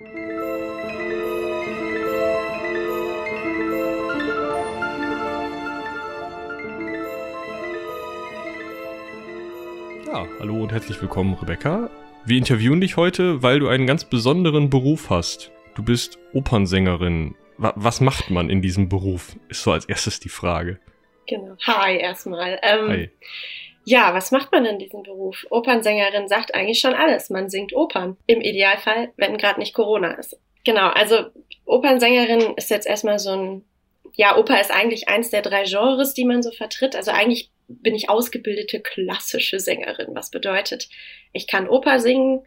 Ja, hallo und herzlich willkommen, Rebecca. Wir interviewen dich heute, weil du einen ganz besonderen Beruf hast. Du bist Opernsängerin. Wa was macht man in diesem Beruf? Ist so als erstes die Frage. Genau. Hi erstmal. Ähm, Hi. Ja, was macht man in diesem Beruf? Opernsängerin sagt eigentlich schon alles. Man singt Opern. Im Idealfall, wenn gerade nicht Corona ist. Genau, also Opernsängerin ist jetzt erstmal so ein, ja, Oper ist eigentlich eins der drei Genres, die man so vertritt. Also eigentlich bin ich ausgebildete klassische Sängerin, was bedeutet, ich kann Oper singen,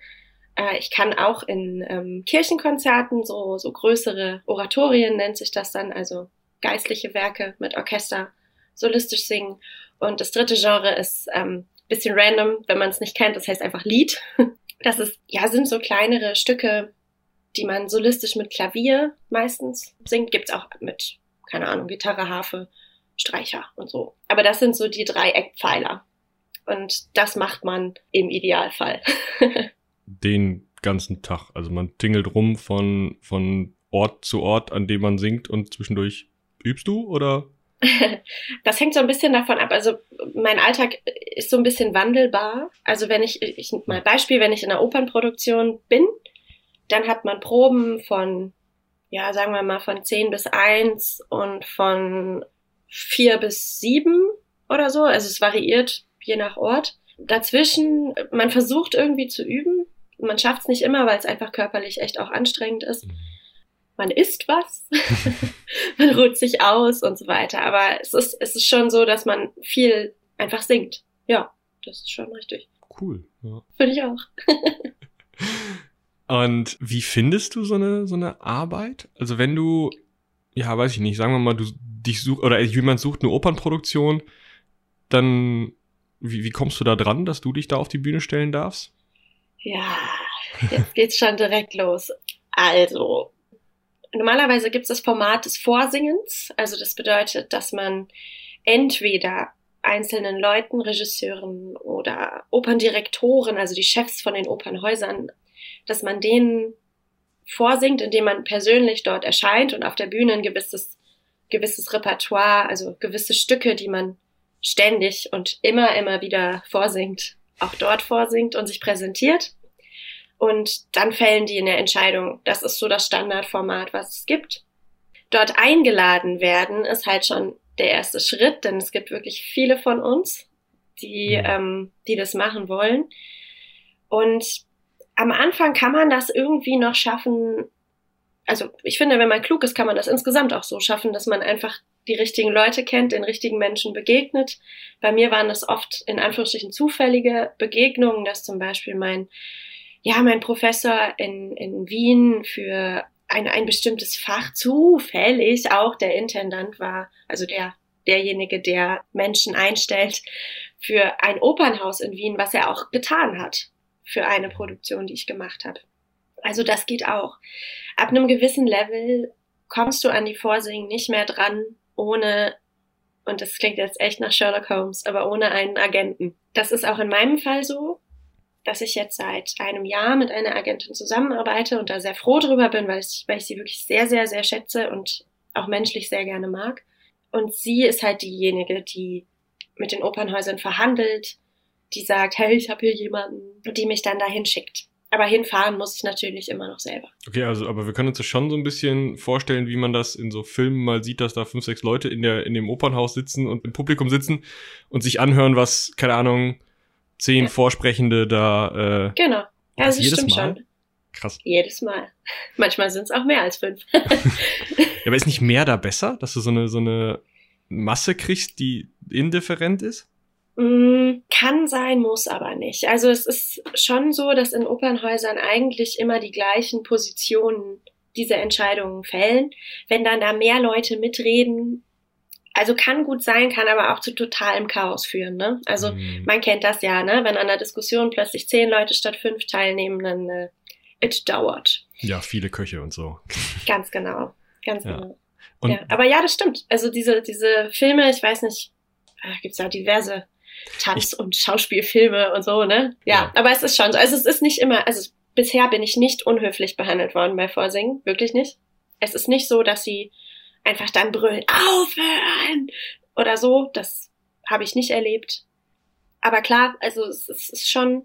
äh, ich kann auch in ähm, Kirchenkonzerten so, so größere Oratorien nennt sich das dann, also geistliche Werke mit Orchester solistisch singen. Und das dritte Genre ist ähm, bisschen random, wenn man es nicht kennt, das heißt einfach Lied. Das ist, ja, sind so kleinere Stücke, die man solistisch mit Klavier meistens singt. Gibt's auch mit, keine Ahnung, Gitarre, Harfe, Streicher und so. Aber das sind so die drei Eckpfeiler. Und das macht man im Idealfall. Den ganzen Tag. Also man tingelt rum von, von Ort zu Ort, an dem man singt und zwischendurch übst du oder? Das hängt so ein bisschen davon ab. Also mein Alltag ist so ein bisschen wandelbar. Also wenn ich, ich mal Beispiel, wenn ich in einer Opernproduktion bin, dann hat man Proben von, ja, sagen wir mal von 10 bis 1 und von 4 bis 7 oder so. Also es variiert je nach Ort. Dazwischen, man versucht irgendwie zu üben. Man schafft es nicht immer, weil es einfach körperlich echt auch anstrengend ist. Man isst was, man ruht sich aus und so weiter. Aber es ist, es ist schon so, dass man viel einfach singt. Ja, das ist schon richtig. Cool. Ja. Finde ich auch. Und wie findest du so eine, so eine Arbeit? Also wenn du, ja, weiß ich nicht, sagen wir mal, du dich suchst, oder jemand sucht eine Opernproduktion, dann, wie, wie kommst du da dran, dass du dich da auf die Bühne stellen darfst? Ja, jetzt geht's schon direkt los. Also, normalerweise gibt es das Format des Vorsingens. Also das bedeutet, dass man entweder einzelnen Leuten, Regisseuren oder Operndirektoren, also die Chefs von den Opernhäusern, dass man denen vorsingt, indem man persönlich dort erscheint und auf der Bühne ein gewisses, gewisses Repertoire, also gewisse Stücke, die man ständig und immer, immer wieder vorsingt, auch dort vorsingt und sich präsentiert. Und dann fällen die eine Entscheidung. Das ist so das Standardformat, was es gibt. Dort eingeladen werden ist halt schon der erste Schritt, denn es gibt wirklich viele von uns, die, Mhm. ähm, die das machen wollen. Und am Anfang kann man das irgendwie noch schaffen. Also ich finde, wenn man klug ist, kann man das insgesamt auch so schaffen, dass man einfach die richtigen Leute kennt, den richtigen Menschen begegnet. Bei mir waren das oft in Anführungsstrichen zufällige Begegnungen, dass zum Beispiel mein, ja, mein Professor in, in Wien für ein, ein bestimmtes Fach zufällig auch der Intendant war, also der, derjenige, der Menschen einstellt für ein Opernhaus in Wien, was er auch getan hat für eine Produktion, die ich gemacht habe. Also das geht auch. Ab einem gewissen Level kommst du an die Vorsingen nicht mehr dran, ohne, und das klingt jetzt echt nach Sherlock Holmes, aber ohne einen Agenten. Das ist auch in meinem Fall so, dass ich jetzt seit einem Jahr mit einer Agentin zusammenarbeite und da sehr froh drüber bin, weil ich, weil ich sie wirklich sehr, sehr, sehr schätze und auch menschlich sehr gerne mag. Und sie ist halt diejenige, die mit den Opernhäusern verhandelt, die sagt, hey, ich habe hier jemanden, die mich dann dahin schickt. Aber hinfahren muss ich natürlich immer noch selber. Okay, also, aber wir können uns das schon so ein bisschen vorstellen, wie man das in so Filmen mal sieht, dass da fünf, sechs Leute in der, in dem Opernhaus sitzen und im Publikum sitzen und sich anhören, was, keine Ahnung, zehn Ja. Vorsprechende da, äh, Genau. Das Also jedes stimmt Mal? schon. krass. Jedes Mal. Manchmal sind es auch mehr als fünf. Ja, aber ist nicht mehr da besser, dass du so eine, so eine Masse kriegst, die indifferent ist? Mm, Kann sein, muss aber nicht. Also es ist schon so, dass in Opernhäusern eigentlich immer die gleichen Positionen diese Entscheidungen fällen. Wenn dann da mehr Leute mitreden, also kann gut sein, kann aber auch zu totalem Chaos führen. Ne? Also Hm. man kennt das ja, ne? wenn an der Diskussion plötzlich zehn Leute statt fünf teilnehmen, dann äh, it dauert. Ja, viele Köche und so. Ganz genau. Ganz Ja. genau. Ja, aber ja, das stimmt. Also diese, diese Filme, ich weiß nicht, äh, gibt's ja diverse Tanz- und Schauspielfilme und so, ne? Ja, Ja. aber es ist schon so. Also es ist nicht immer, also bisher bin ich nicht unhöflich behandelt worden bei Vorsingen, wirklich nicht. Es ist nicht so, dass sie einfach dann brüllen, aufhören oder so. Das habe ich nicht erlebt. Aber klar, also es, es ist schon,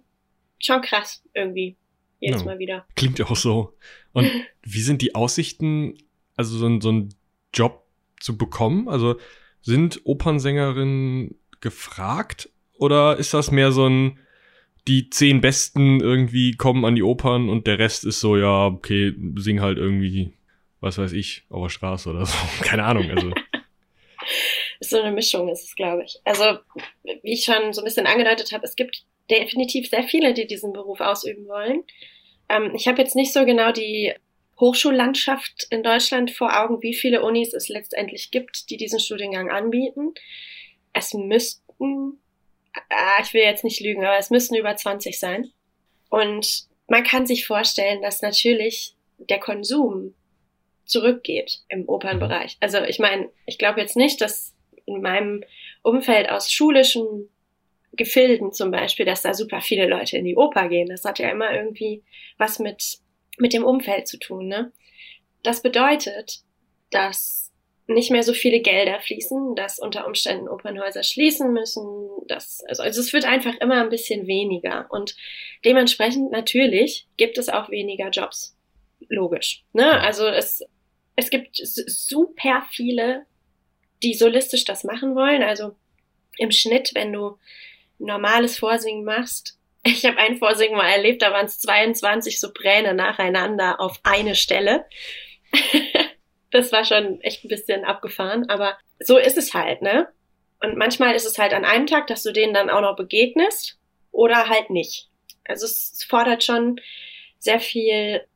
schon krass irgendwie. Jedes ja. Mal wieder. Klingt ja auch so. Und wie sind die Aussichten, also so, so einen Job zu bekommen? Also sind Opernsängerinnen gefragt oder ist das mehr so ein, die zehn Besten irgendwie kommen an die Opern und der Rest ist so, ja, okay, sing halt irgendwie, was weiß ich, auf der Straße oder so. Keine Ahnung, also. so eine Mischung ist es, glaube ich. Also, wie ich schon so ein bisschen angedeutet habe, es gibt definitiv sehr viele, die diesen Beruf ausüben wollen. Ähm, ich habe jetzt nicht so genau die Hochschullandschaft in Deutschland vor Augen, wie viele Unis es letztendlich gibt, die diesen Studiengang anbieten. Es müssten, ah, ich will jetzt nicht lügen, aber es müssten über 20 sein. Und man kann sich vorstellen, dass natürlich der Konsum zurückgeht im Opernbereich. Also ich meine, ich glaube jetzt nicht, dass in meinem Umfeld aus schulischen Gefilden zum Beispiel, dass da super viele Leute in die Oper gehen. Das hat ja immer irgendwie was mit mit dem Umfeld zu tun. Ne? Das bedeutet, dass nicht mehr so viele Gelder fließen, dass unter Umständen Opernhäuser schließen müssen. Dass, also, also es wird einfach immer ein bisschen weniger. Und dementsprechend natürlich gibt es auch weniger Jobs. Logisch. Ne? Also es, es gibt super viele, die solistisch das machen wollen. Also im Schnitt, wenn du normales Vorsingen machst, ich habe ein Vorsingen mal erlebt, da waren es 22 Sopräne nacheinander auf eine Stelle. das war schon echt ein bisschen abgefahren, aber so ist es halt, ne? Und manchmal ist es halt an einem Tag, dass du denen dann auch noch begegnest oder halt nicht. Also es fordert schon sehr viel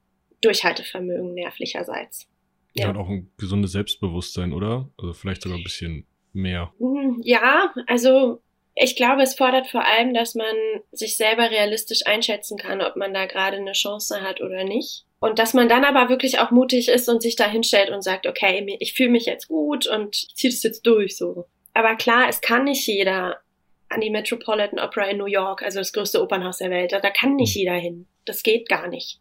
Durchhaltevermögen nervlicherseits. Ja, und auch ein gesundes Selbstbewusstsein, oder? Also vielleicht sogar ein bisschen mehr. Hm, ja, also ich glaube, es fordert vor allem, dass man sich selber realistisch einschätzen kann, ob man da gerade eine Chance hat oder nicht. Und dass man dann aber wirklich auch mutig ist und sich da hinstellt und sagt, okay, ich fühle mich jetzt gut und ziehe das jetzt durch so. Aber klar, es kann nicht jeder an die Metropolitan Opera in New York, also das größte Opernhaus der Welt. Da kann nicht hm. jeder hin. Das geht gar nicht.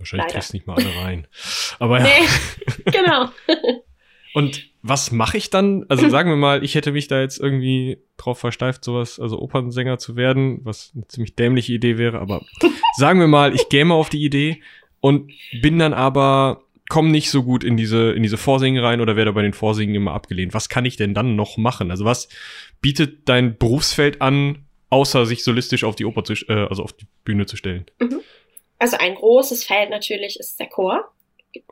Wahrscheinlich kriegst nicht mal alle rein. Aber ja. Nee, genau. Und was mache ich dann? Also sagen wir mal, ich hätte mich da jetzt irgendwie drauf versteift, sowas, also Opernsänger zu werden, was eine ziemlich dämliche Idee wäre, aber sagen wir mal, ich käme auf die Idee und bin dann aber komme nicht so gut in diese in diese Vorsingen rein oder werde bei den Vorsingen immer abgelehnt. Was kann ich denn dann noch machen? Also was bietet dein Berufsfeld an, außer sich solistisch auf die Oper zu, äh, also auf die Bühne zu stellen? Mhm. Also ein großes Feld natürlich ist der Chor,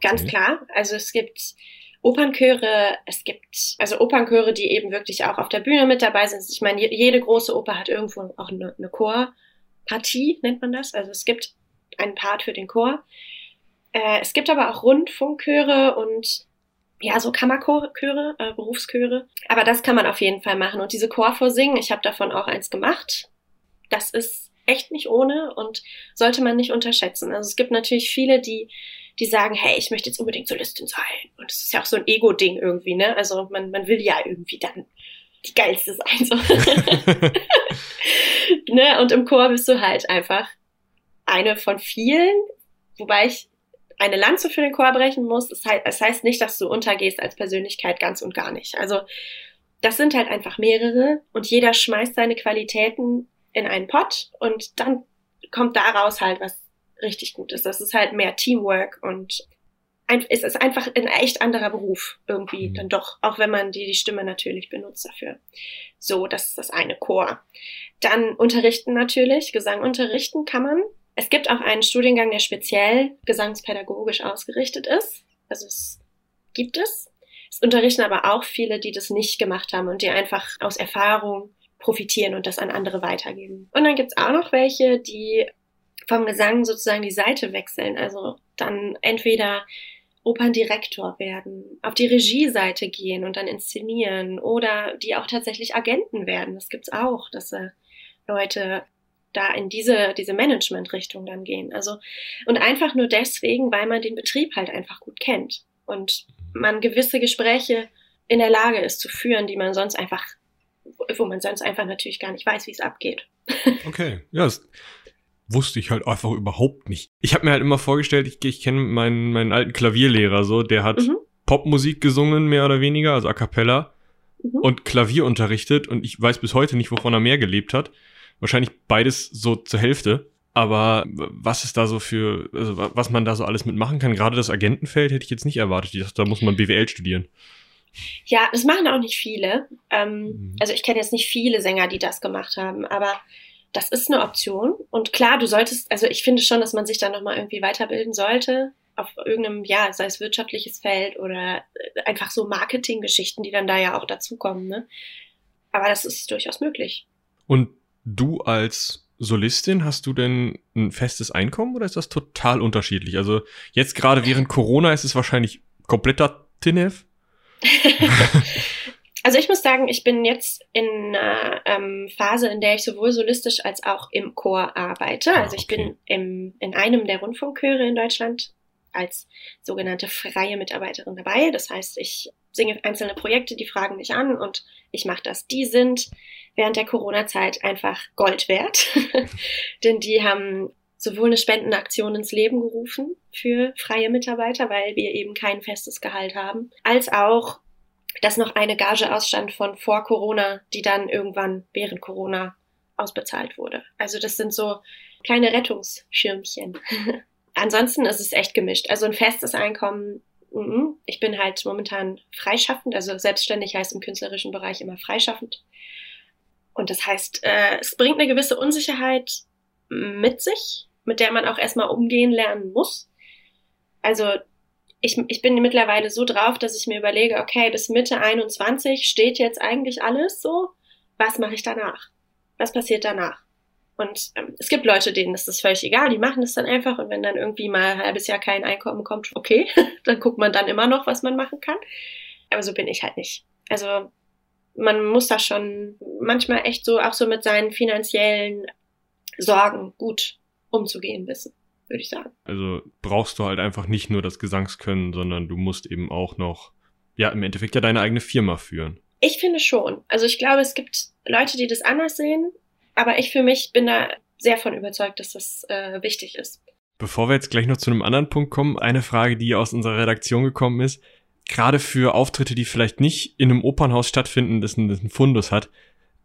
ganz okay. klar. Also es gibt Opernchöre, es gibt also Opernchöre, die eben wirklich auch auf der Bühne mit dabei sind. Ich meine, jede große Oper hat irgendwo auch eine, eine Chorpartie, nennt man das. Also es gibt einen Part für den Chor. Äh, es gibt aber auch Rundfunkchöre und ja, so Kammerchöre, äh, Berufschöre. Aber das kann man auf jeden Fall machen. Und diese Chorvorsingen, ich habe davon auch eins gemacht. Das ist echt nicht ohne und sollte man nicht unterschätzen. Also es gibt natürlich viele, die die sagen, hey, ich möchte jetzt unbedingt Solistin sein. Und das ist ja auch so ein Ego-Ding irgendwie, ne? Also man, man will ja irgendwie dann die geilste sein. So. ne? Und im Chor bist du halt einfach eine von vielen, wobei ich eine Lanze für den Chor brechen muss. Das heißt, das heißt nicht, dass du untergehst als Persönlichkeit ganz und gar nicht. Also das sind halt einfach mehrere und jeder schmeißt seine Qualitäten in einen Pott und dann kommt daraus halt was richtig gut ist. Das ist halt mehr Teamwork und ein, es ist einfach ein echt anderer Beruf irgendwie mhm. dann doch, auch wenn man die, die Stimme natürlich benutzt dafür. So, das ist das eine Chor. Dann unterrichten natürlich, Gesang unterrichten kann man. Es gibt auch einen Studiengang, der speziell gesangspädagogisch ausgerichtet ist. Also es gibt es. Es unterrichten aber auch viele, die das nicht gemacht haben und die einfach aus Erfahrung profitieren und das an andere weitergeben. Und dann gibt's auch noch welche, die vom Gesang sozusagen die Seite wechseln. Also dann entweder Operndirektor werden, auf die Regieseite gehen und dann inszenieren oder die auch tatsächlich Agenten werden. Das gibt's auch, dass äh, Leute da in diese, diese Management-Richtung dann gehen. Also, und einfach nur deswegen, weil man den Betrieb halt einfach gut kennt und man gewisse Gespräche in der Lage ist zu führen, die man sonst einfach, wo man sonst einfach natürlich gar nicht weiß, wie es abgeht. Okay, ja, wusste ich halt einfach überhaupt nicht. Ich habe mir halt immer vorgestellt, ich, ich kenne meinen, meinen alten Klavierlehrer so, der hat mhm. Popmusik gesungen, mehr oder weniger, also a cappella, mhm. und Klavier unterrichtet und ich weiß bis heute nicht, wovon er mehr gelebt hat. Wahrscheinlich beides so zur Hälfte. Aber was ist da so für, also was man da so alles mitmachen kann, gerade das Agentenfeld hätte ich jetzt nicht erwartet. Da muss man BWL studieren. Ja, das machen auch nicht viele. Ähm, mhm. Also ich kenne jetzt nicht viele Sänger, die das gemacht haben, aber das ist eine Option. Und klar, du solltest, also ich finde schon, dass man sich da nochmal irgendwie weiterbilden sollte auf irgendeinem, ja, sei es wirtschaftliches Feld oder äh, einfach so Marketinggeschichten, die dann da ja auch dazukommen. Ne? Aber das ist durchaus möglich. Und du als Solistin, hast du denn ein festes Einkommen oder ist das total unterschiedlich? Also jetzt gerade während Corona ist es wahrscheinlich kompletter TINEF. also ich muss sagen, ich bin jetzt in einer ähm, Phase, in der ich sowohl solistisch als auch im Chor arbeite. Ah, also ich okay. bin im, in einem der Rundfunkchöre in Deutschland als sogenannte freie Mitarbeiterin dabei. Das heißt, ich singe einzelne Projekte, die fragen mich an und ich mache das. Die sind während der Corona-Zeit einfach Gold wert, denn die haben sowohl eine Spendenaktion ins Leben gerufen für freie Mitarbeiter, weil wir eben kein festes Gehalt haben, als auch, dass noch eine Gage ausstand von vor Corona, die dann irgendwann während Corona ausbezahlt wurde. Also das sind so kleine Rettungsschirmchen. Ansonsten ist es echt gemischt. Also ein festes Einkommen Mhm. Ich bin halt momentan freischaffend, also selbstständig heißt im künstlerischen Bereich immer freischaffend. Und das heißt, äh, es bringt eine gewisse Unsicherheit mit sich, mit der man auch erstmal umgehen lernen muss. Also ich, ich bin mittlerweile so drauf, dass ich mir überlege, okay, bis Mitte 21 steht jetzt eigentlich alles so. Was mache ich danach? Was passiert danach? Und ähm, es gibt Leute, denen ist das völlig egal, die machen das dann einfach und wenn dann irgendwie mal ein halbes Jahr kein Einkommen kommt, okay, dann guckt man dann immer noch, was man machen kann. Aber so bin ich halt nicht. Also man muss da schon manchmal echt so auch so mit seinen finanziellen Sorgen gut umzugehen wissen, würde ich sagen. Also brauchst du halt einfach nicht nur das Gesangskönnen, sondern du musst eben auch noch, ja, im Endeffekt ja deine eigene Firma führen. Ich finde schon. Also ich glaube, es gibt Leute, die das anders sehen aber ich für mich bin da sehr von überzeugt, dass das äh, wichtig ist. Bevor wir jetzt gleich noch zu einem anderen Punkt kommen, eine Frage, die aus unserer Redaktion gekommen ist. Gerade für Auftritte, die vielleicht nicht in einem Opernhaus stattfinden, das einen, das einen Fundus hat,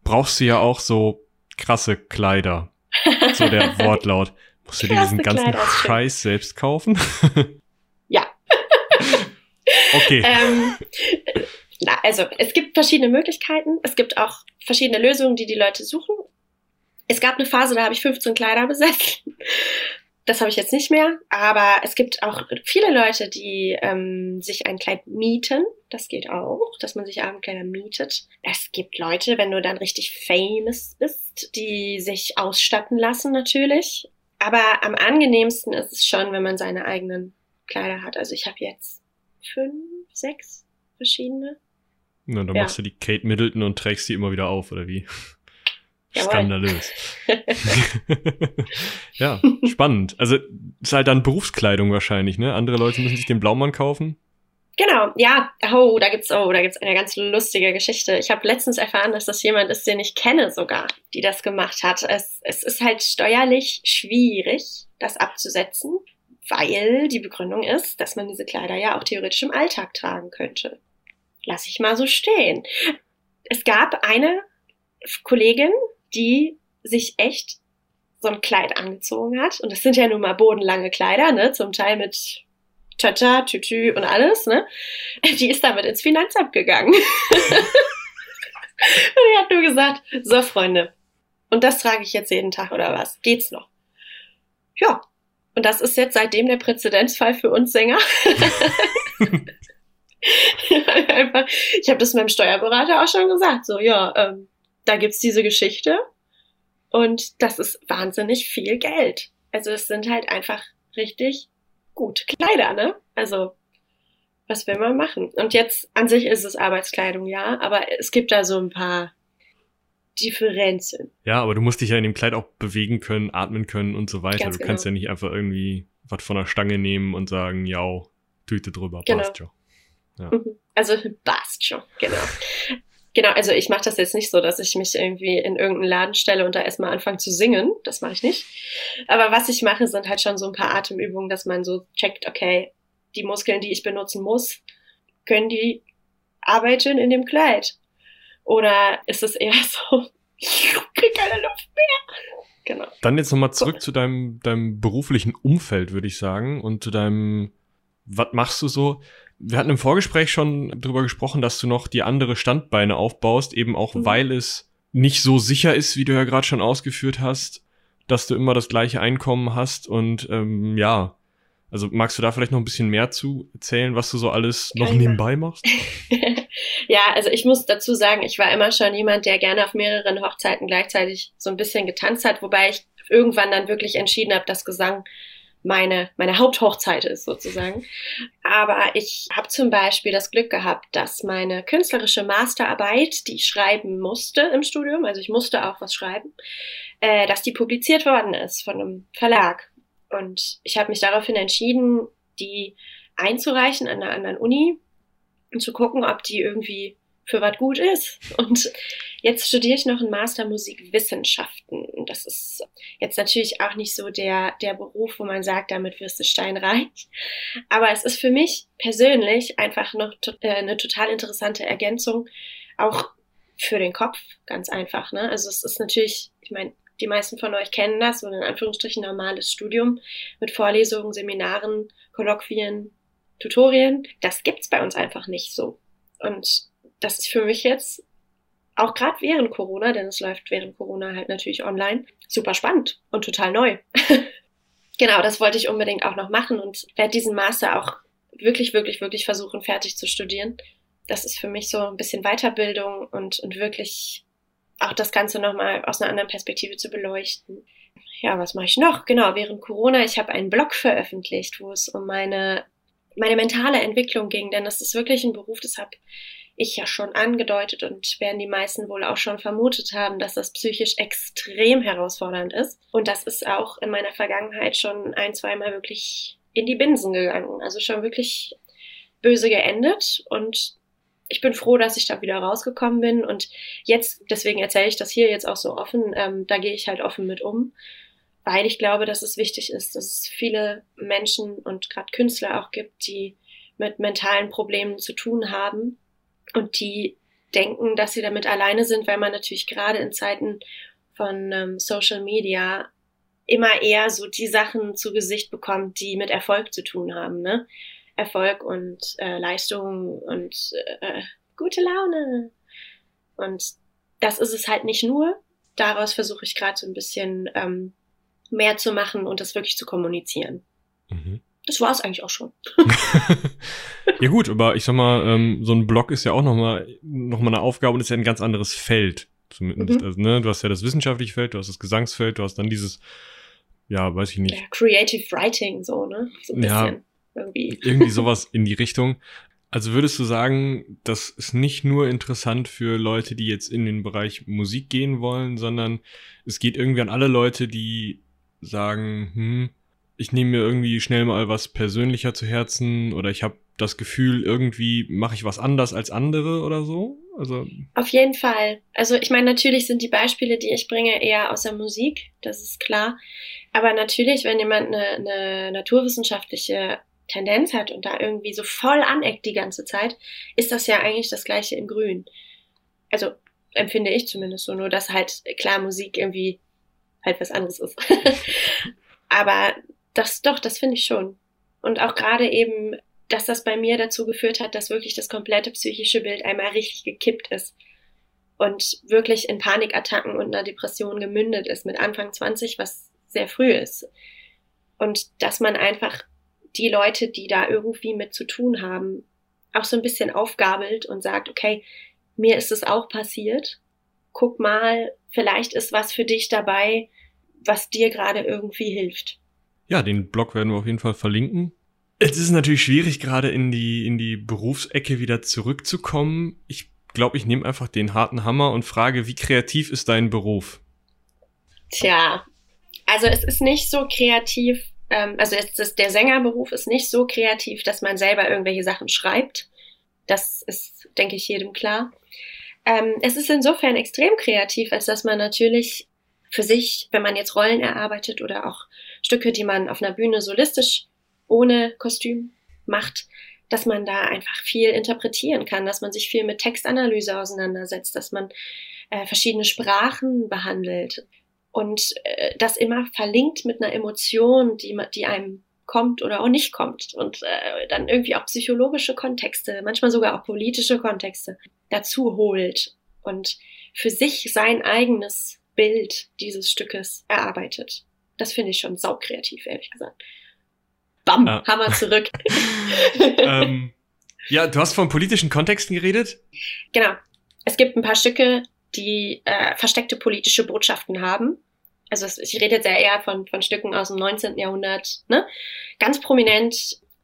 brauchst du ja auch so krasse Kleider. So der Wortlaut. Musst du dir diesen ganzen Scheiß selbst kaufen? ja. okay. Ähm, na, also es gibt verschiedene Möglichkeiten. Es gibt auch verschiedene Lösungen, die die Leute suchen. Es gab eine Phase, da habe ich 15 Kleider besessen. Das habe ich jetzt nicht mehr, aber es gibt auch viele Leute, die ähm, sich ein Kleid mieten. Das geht auch, dass man sich Abendkleider mietet. Es gibt Leute, wenn du dann richtig famous bist, die sich ausstatten lassen natürlich. Aber am angenehmsten ist es schon, wenn man seine eigenen Kleider hat. Also ich habe jetzt fünf, sechs verschiedene. Na, dann ja. machst du die Kate Middleton und trägst die immer wieder auf, oder wie? Skandalös. ja, spannend. Also ist halt dann Berufskleidung wahrscheinlich, ne? Andere Leute müssen sich den Blaumann kaufen. Genau, ja. Oh, da gibt's oh, da gibt's eine ganz lustige Geschichte. Ich habe letztens erfahren, dass das jemand ist, den ich kenne sogar, die das gemacht hat. Es, es ist halt steuerlich schwierig, das abzusetzen, weil die Begründung ist, dass man diese Kleider ja auch theoretisch im Alltag tragen könnte. Lass ich mal so stehen. Es gab eine Kollegin, die sich echt so ein Kleid angezogen hat. Und das sind ja nun mal bodenlange Kleider, ne? Zum Teil mit Tata, Tütü und alles, ne? Die ist damit ins Finanzamt gegangen. und die hat nur gesagt, so Freunde, und das trage ich jetzt jeden Tag oder was? Geht's noch? Ja. Und das ist jetzt seitdem der Präzedenzfall für uns Sänger. ich habe das meinem Steuerberater auch schon gesagt. So, ja, ähm, da gibt's diese Geschichte und das ist wahnsinnig viel Geld. Also es sind halt einfach richtig gut Kleider, ne? Also was will man machen? Und jetzt an sich ist es Arbeitskleidung, ja, aber es gibt da so ein paar Differenzen. Ja, aber du musst dich ja in dem Kleid auch bewegen können, atmen können und so weiter. Ganz du genau. kannst ja nicht einfach irgendwie was von der Stange nehmen und sagen, ja, Tüte drüber, genau. passt schon. Ja. Mhm. Also passt schon, genau. Genau, also ich mache das jetzt nicht so, dass ich mich irgendwie in irgendeinen Laden stelle und da erstmal anfange zu singen. Das mache ich nicht. Aber was ich mache, sind halt schon so ein paar Atemübungen, dass man so checkt, okay, die Muskeln, die ich benutzen muss, können die arbeiten in dem Kleid? Oder ist es eher so, ich krieg keine Luft mehr? Genau. Dann jetzt nochmal zurück zu deinem, deinem beruflichen Umfeld, würde ich sagen, und zu deinem, was machst du so? Wir hatten im Vorgespräch schon drüber gesprochen, dass du noch die andere Standbeine aufbaust, eben auch mhm. weil es nicht so sicher ist, wie du ja gerade schon ausgeführt hast, dass du immer das gleiche Einkommen hast und ähm, ja, also magst du da vielleicht noch ein bisschen mehr zu erzählen, was du so alles noch Keine. nebenbei machst? ja, also ich muss dazu sagen, ich war immer schon jemand, der gerne auf mehreren Hochzeiten gleichzeitig so ein bisschen getanzt hat, wobei ich irgendwann dann wirklich entschieden habe, dass Gesang meine, meine Haupthochzeit ist sozusagen. Aber ich habe zum Beispiel das Glück gehabt, dass meine künstlerische Masterarbeit, die ich schreiben musste im Studium, also ich musste auch was schreiben, äh, dass die publiziert worden ist von einem Verlag. Und ich habe mich daraufhin entschieden, die einzureichen an einer anderen Uni und zu gucken, ob die irgendwie für was gut ist. Und jetzt studiere ich noch einen Master Musikwissenschaften. Und das ist jetzt natürlich auch nicht so der, der Beruf, wo man sagt, damit wirst du steinreich. Aber es ist für mich persönlich einfach noch äh, eine total interessante Ergänzung, auch für den Kopf, ganz einfach. Ne? Also es ist natürlich, ich meine, die meisten von euch kennen das, so in Anführungsstrichen normales Studium mit Vorlesungen, Seminaren, Kolloquien, Tutorien. Das gibt's bei uns einfach nicht so. Und das ist für mich jetzt auch gerade während Corona, denn es läuft während Corona halt natürlich online, super spannend und total neu. genau, das wollte ich unbedingt auch noch machen und werde diesen Master auch wirklich, wirklich, wirklich versuchen, fertig zu studieren. Das ist für mich so ein bisschen Weiterbildung und, und wirklich auch das Ganze nochmal aus einer anderen Perspektive zu beleuchten. Ja, was mache ich noch? Genau, während Corona, ich habe einen Blog veröffentlicht, wo es um meine, meine mentale Entwicklung ging, denn das ist wirklich ein Beruf, das habe ich ja schon angedeutet und werden die meisten wohl auch schon vermutet haben, dass das psychisch extrem herausfordernd ist. Und das ist auch in meiner Vergangenheit schon ein, zweimal wirklich in die Binsen gegangen. Also schon wirklich böse geendet und ich bin froh, dass ich da wieder rausgekommen bin und jetzt, deswegen erzähle ich das hier jetzt auch so offen, ähm, da gehe ich halt offen mit um, weil ich glaube, dass es wichtig ist, dass es viele Menschen und gerade Künstler auch gibt, die mit mentalen Problemen zu tun haben und die denken, dass sie damit alleine sind, weil man natürlich gerade in Zeiten von ähm, Social Media immer eher so die Sachen zu Gesicht bekommt, die mit Erfolg zu tun haben. Ne? Erfolg und äh, Leistung und äh, gute Laune. Und das ist es halt nicht nur. Daraus versuche ich gerade so ein bisschen ähm, mehr zu machen und das wirklich zu kommunizieren. Mhm. Das war es eigentlich auch schon. ja gut, aber ich sag mal, ähm, so ein Blog ist ja auch nochmal noch mal eine Aufgabe und ist ja ein ganz anderes Feld. Zumindest, mhm. also, ne? Du hast ja das wissenschaftliche Feld, du hast das Gesangsfeld, du hast dann dieses, ja, weiß ich nicht. Ja, Creative Writing, so, ne? So ein bisschen. Ja, irgendwie. Irgendwie sowas in die Richtung. Also würdest du sagen, das ist nicht nur interessant für Leute, die jetzt in den Bereich Musik gehen wollen, sondern es geht irgendwie an alle Leute, die sagen, hm, ich nehme mir irgendwie schnell mal was persönlicher zu Herzen oder ich habe das Gefühl, irgendwie mache ich was anders als andere oder so? Also Auf jeden Fall. Also ich meine, natürlich sind die Beispiele, die ich bringe, eher aus der Musik, das ist klar. Aber natürlich, wenn jemand eine, eine naturwissenschaftliche Tendenz hat und da irgendwie so voll aneckt die ganze Zeit, ist das ja eigentlich das gleiche in Grün. Also empfinde ich zumindest so, nur dass halt klar Musik irgendwie halt was anderes ist. Aber das doch, das finde ich schon. Und auch gerade eben, dass das bei mir dazu geführt hat, dass wirklich das komplette psychische Bild einmal richtig gekippt ist und wirklich in Panikattacken und einer Depression gemündet ist mit Anfang 20, was sehr früh ist. Und dass man einfach die Leute, die da irgendwie mit zu tun haben, auch so ein bisschen aufgabelt und sagt, okay, mir ist es auch passiert. Guck mal, vielleicht ist was für dich dabei, was dir gerade irgendwie hilft. Ja, den Blog werden wir auf jeden Fall verlinken. Es ist natürlich schwierig, gerade in die, in die Berufsecke wieder zurückzukommen. Ich glaube, ich nehme einfach den harten Hammer und frage, wie kreativ ist dein Beruf? Tja, also es ist nicht so kreativ, ähm, also es ist, der Sängerberuf ist nicht so kreativ, dass man selber irgendwelche Sachen schreibt. Das ist, denke ich, jedem klar. Ähm, es ist insofern extrem kreativ, als dass man natürlich für sich, wenn man jetzt Rollen erarbeitet oder auch Stücke, die man auf einer Bühne solistisch ohne Kostüm macht, dass man da einfach viel interpretieren kann, dass man sich viel mit Textanalyse auseinandersetzt, dass man äh, verschiedene Sprachen behandelt und äh, das immer verlinkt mit einer Emotion, die, die einem kommt oder auch nicht kommt und äh, dann irgendwie auch psychologische Kontexte, manchmal sogar auch politische Kontexte dazu holt und für sich sein eigenes Bild dieses Stückes erarbeitet. Das finde ich schon saukreativ, ehrlich gesagt. Bam, ah. Hammer zurück. ähm, ja, du hast von politischen Kontexten geredet? Genau. Es gibt ein paar Stücke, die äh, versteckte politische Botschaften haben. Also ich rede jetzt eher von, von Stücken aus dem 19. Jahrhundert. Ne? Ganz prominent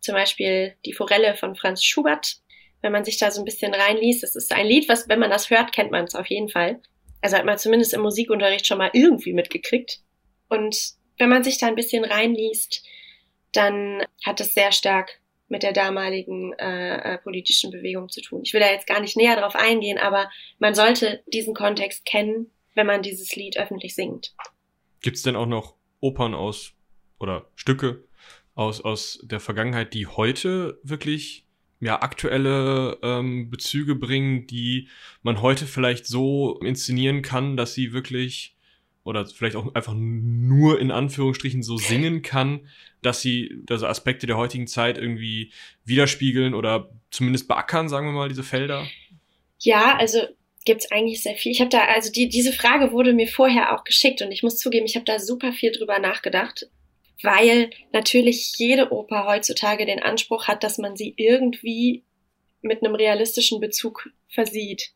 zum Beispiel die Forelle von Franz Schubert. Wenn man sich da so ein bisschen reinliest, das ist ein Lied, was, wenn man das hört, kennt man es auf jeden Fall. Also hat man zumindest im Musikunterricht schon mal irgendwie mitgekriegt. Und wenn man sich da ein bisschen reinliest, dann hat es sehr stark mit der damaligen äh, äh, politischen Bewegung zu tun. Ich will da jetzt gar nicht näher drauf eingehen, aber man sollte diesen Kontext kennen, wenn man dieses Lied öffentlich singt. Gibt es denn auch noch Opern aus oder Stücke aus, aus der Vergangenheit, die heute wirklich ja, aktuelle ähm, Bezüge bringen, die man heute vielleicht so inszenieren kann, dass sie wirklich oder vielleicht auch einfach nur in Anführungsstrichen so singen kann, dass sie also Aspekte der heutigen Zeit irgendwie widerspiegeln oder zumindest beackern, sagen wir mal, diese Felder? Ja, also gibt's eigentlich sehr viel. Ich habe da, also die, diese Frage wurde mir vorher auch geschickt und ich muss zugeben, ich habe da super viel drüber nachgedacht, weil natürlich jede Oper heutzutage den Anspruch hat, dass man sie irgendwie mit einem realistischen Bezug versieht.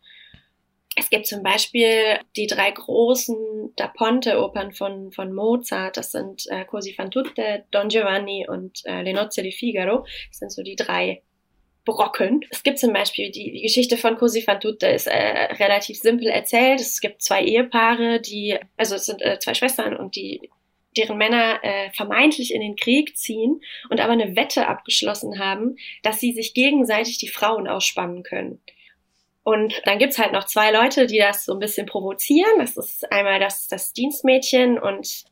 Es gibt zum Beispiel die drei großen Da Ponte-Opern von, von Mozart. Das sind äh, Così fan tutte, Don Giovanni und äh, Le Nozze di Figaro. Das sind so die drei Brocken. Es gibt zum Beispiel die, die Geschichte von Così fan tutte ist äh, relativ simpel erzählt. Es gibt zwei Ehepaare, die, also es sind äh, zwei Schwestern und die deren Männer äh, vermeintlich in den Krieg ziehen und aber eine Wette abgeschlossen haben, dass sie sich gegenseitig die Frauen ausspannen können. Und dann gibt's halt noch zwei Leute, die das so ein bisschen provozieren. Das ist einmal das, das Dienstmädchen und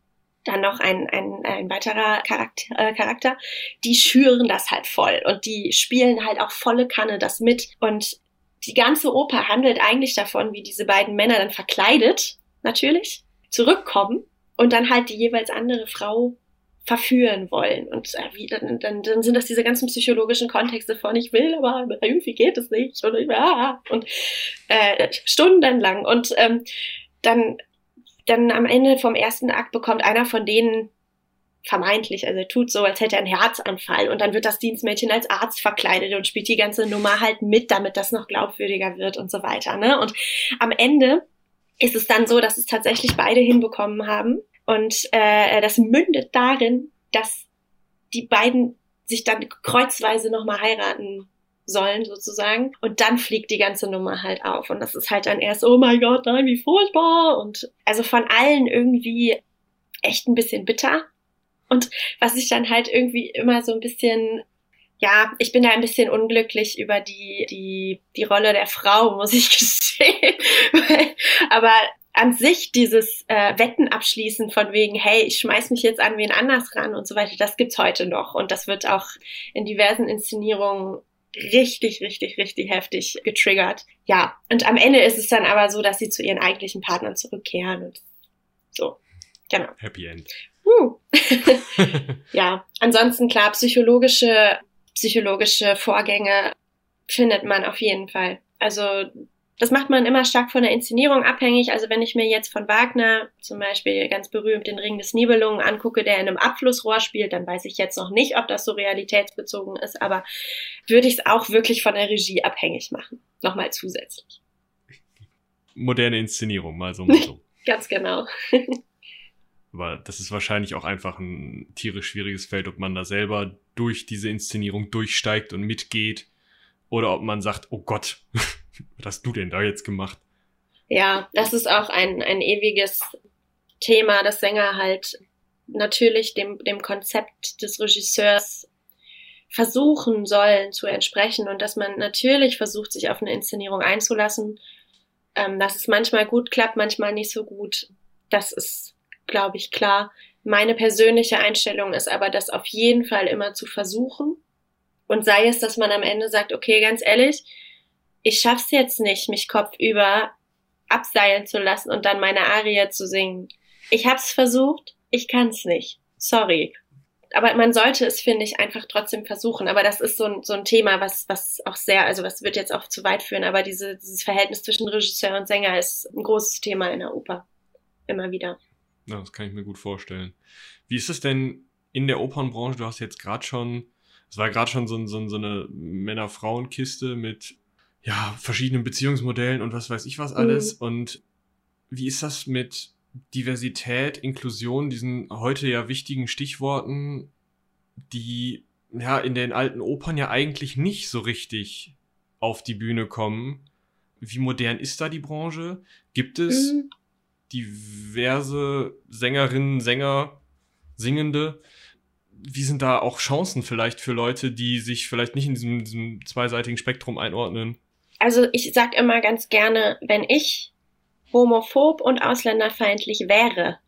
dann noch ein, ein, ein weiterer Charakter, äh, Charakter. Die schüren das halt voll und die spielen halt auch volle Kanne das mit. Und die ganze Oper handelt eigentlich davon, wie diese beiden Männer dann verkleidet, natürlich, zurückkommen und dann halt die jeweils andere Frau verführen wollen. Und äh, wie, dann, dann, dann sind das diese ganzen psychologischen Kontexte von ich will, aber irgendwie geht es nicht. Und, ah, und äh, stundenlang. Und ähm, dann, dann am Ende vom ersten Akt bekommt einer von denen vermeintlich, also er tut so, als hätte er einen Herzanfall und dann wird das Dienstmädchen als Arzt verkleidet und spielt die ganze Nummer halt mit, damit das noch glaubwürdiger wird und so weiter. Ne? Und am Ende ist es dann so, dass es tatsächlich beide hinbekommen haben und äh, das mündet darin, dass die beiden sich dann kreuzweise nochmal heiraten sollen sozusagen. Und dann fliegt die ganze Nummer halt auf. Und das ist halt dann erst, oh mein Gott, nein, wie furchtbar. Und also von allen irgendwie echt ein bisschen bitter. Und was ich dann halt irgendwie immer so ein bisschen, ja, ich bin da ein bisschen unglücklich über die, die, die Rolle der Frau, muss ich gestehen. Aber an sich dieses äh, Wetten abschließen von wegen, hey, ich schmeiß mich jetzt an wen anders ran und so weiter, das gibt's heute noch und das wird auch in diversen Inszenierungen richtig, richtig, richtig heftig getriggert. Ja, und am Ende ist es dann aber so, dass sie zu ihren eigentlichen Partnern zurückkehren und so. Genau. Happy End. Uh. ja, ansonsten klar, psychologische, psychologische Vorgänge findet man auf jeden Fall. Also das macht man immer stark von der Inszenierung abhängig. Also wenn ich mir jetzt von Wagner zum Beispiel ganz berühmt den Ring des Nibelungen angucke, der in einem Abflussrohr spielt, dann weiß ich jetzt noch nicht, ob das so realitätsbezogen ist, aber würde ich es auch wirklich von der Regie abhängig machen. Nochmal zusätzlich. Moderne Inszenierung, mal so, mal so. ganz genau. Aber das ist wahrscheinlich auch einfach ein tierisch schwieriges Feld, ob man da selber durch diese Inszenierung durchsteigt und mitgeht oder ob man sagt, oh Gott, was hast du denn da jetzt gemacht? Ja, das ist auch ein, ein ewiges Thema, dass Sänger halt natürlich dem, dem Konzept des Regisseurs versuchen sollen zu entsprechen und dass man natürlich versucht, sich auf eine Inszenierung einzulassen Ähm, dass es manchmal gut klappt, manchmal nicht so gut. Das ist, glaube ich, klar. Meine persönliche Einstellung ist aber, das auf jeden Fall immer zu versuchen. Und sei es, dass man am Ende sagt, okay, ganz ehrlich, ich schaff's jetzt nicht, mich kopfüber abseilen zu lassen und dann meine Arie zu singen. Ich hab's versucht, ich kann's nicht. Sorry. Aber man sollte es, finde ich, einfach trotzdem versuchen. Aber das ist so ein, so ein Thema, was, was auch sehr, also was wird jetzt auch zu weit führen, aber diese, dieses Verhältnis zwischen Regisseur und Sänger ist ein großes Thema in der Oper. Immer wieder. Ja, das kann ich mir gut vorstellen. Wie ist es denn in der Opernbranche? Du hast jetzt gerade schon, es war gerade schon so, so, so eine Männer-Frauen-Kiste mit ja, verschiedenen Beziehungsmodellen und was weiß ich was alles. Mhm. Und wie ist das mit Diversität, Inklusion, diesen heute ja wichtigen Stichworten, die ja in den alten Opern ja eigentlich nicht so richtig auf die Bühne kommen? Wie modern ist da die Branche? Gibt es mhm. diverse Sängerinnen, Sänger, Singende? Wie sind da auch Chancen vielleicht für Leute, die sich vielleicht nicht in diesem, diesem zweiseitigen Spektrum einordnen? Also ich sag immer ganz gerne, wenn ich homophob und ausländerfeindlich wäre,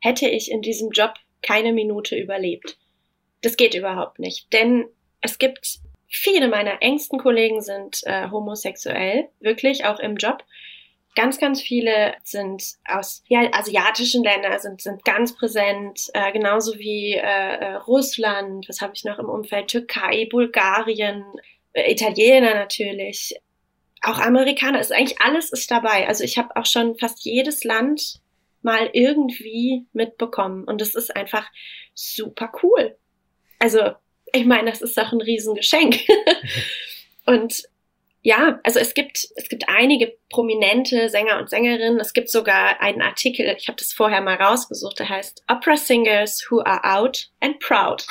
hätte ich in diesem Job keine Minute überlebt. Das geht überhaupt nicht, denn es gibt viele meiner engsten Kollegen sind äh, homosexuell, wirklich auch im Job. Ganz, ganz viele sind aus ja, asiatischen Ländern, sind, sind ganz präsent, äh, genauso wie äh, äh Russland, was habe ich noch im Umfeld, Türkei, Bulgarien, äh, Italiener natürlich, auch Amerikaner, ist eigentlich alles ist dabei. Also ich habe auch schon fast jedes Land mal irgendwie mitbekommen und das ist einfach super cool. Also ich meine, das ist doch ein Riesengeschenk. und ja, also es gibt es gibt einige prominente Sänger und Sängerinnen. Es gibt sogar einen Artikel, ich habe das vorher mal rausgesucht, der heißt Opera Singers Who Are Out and Proud.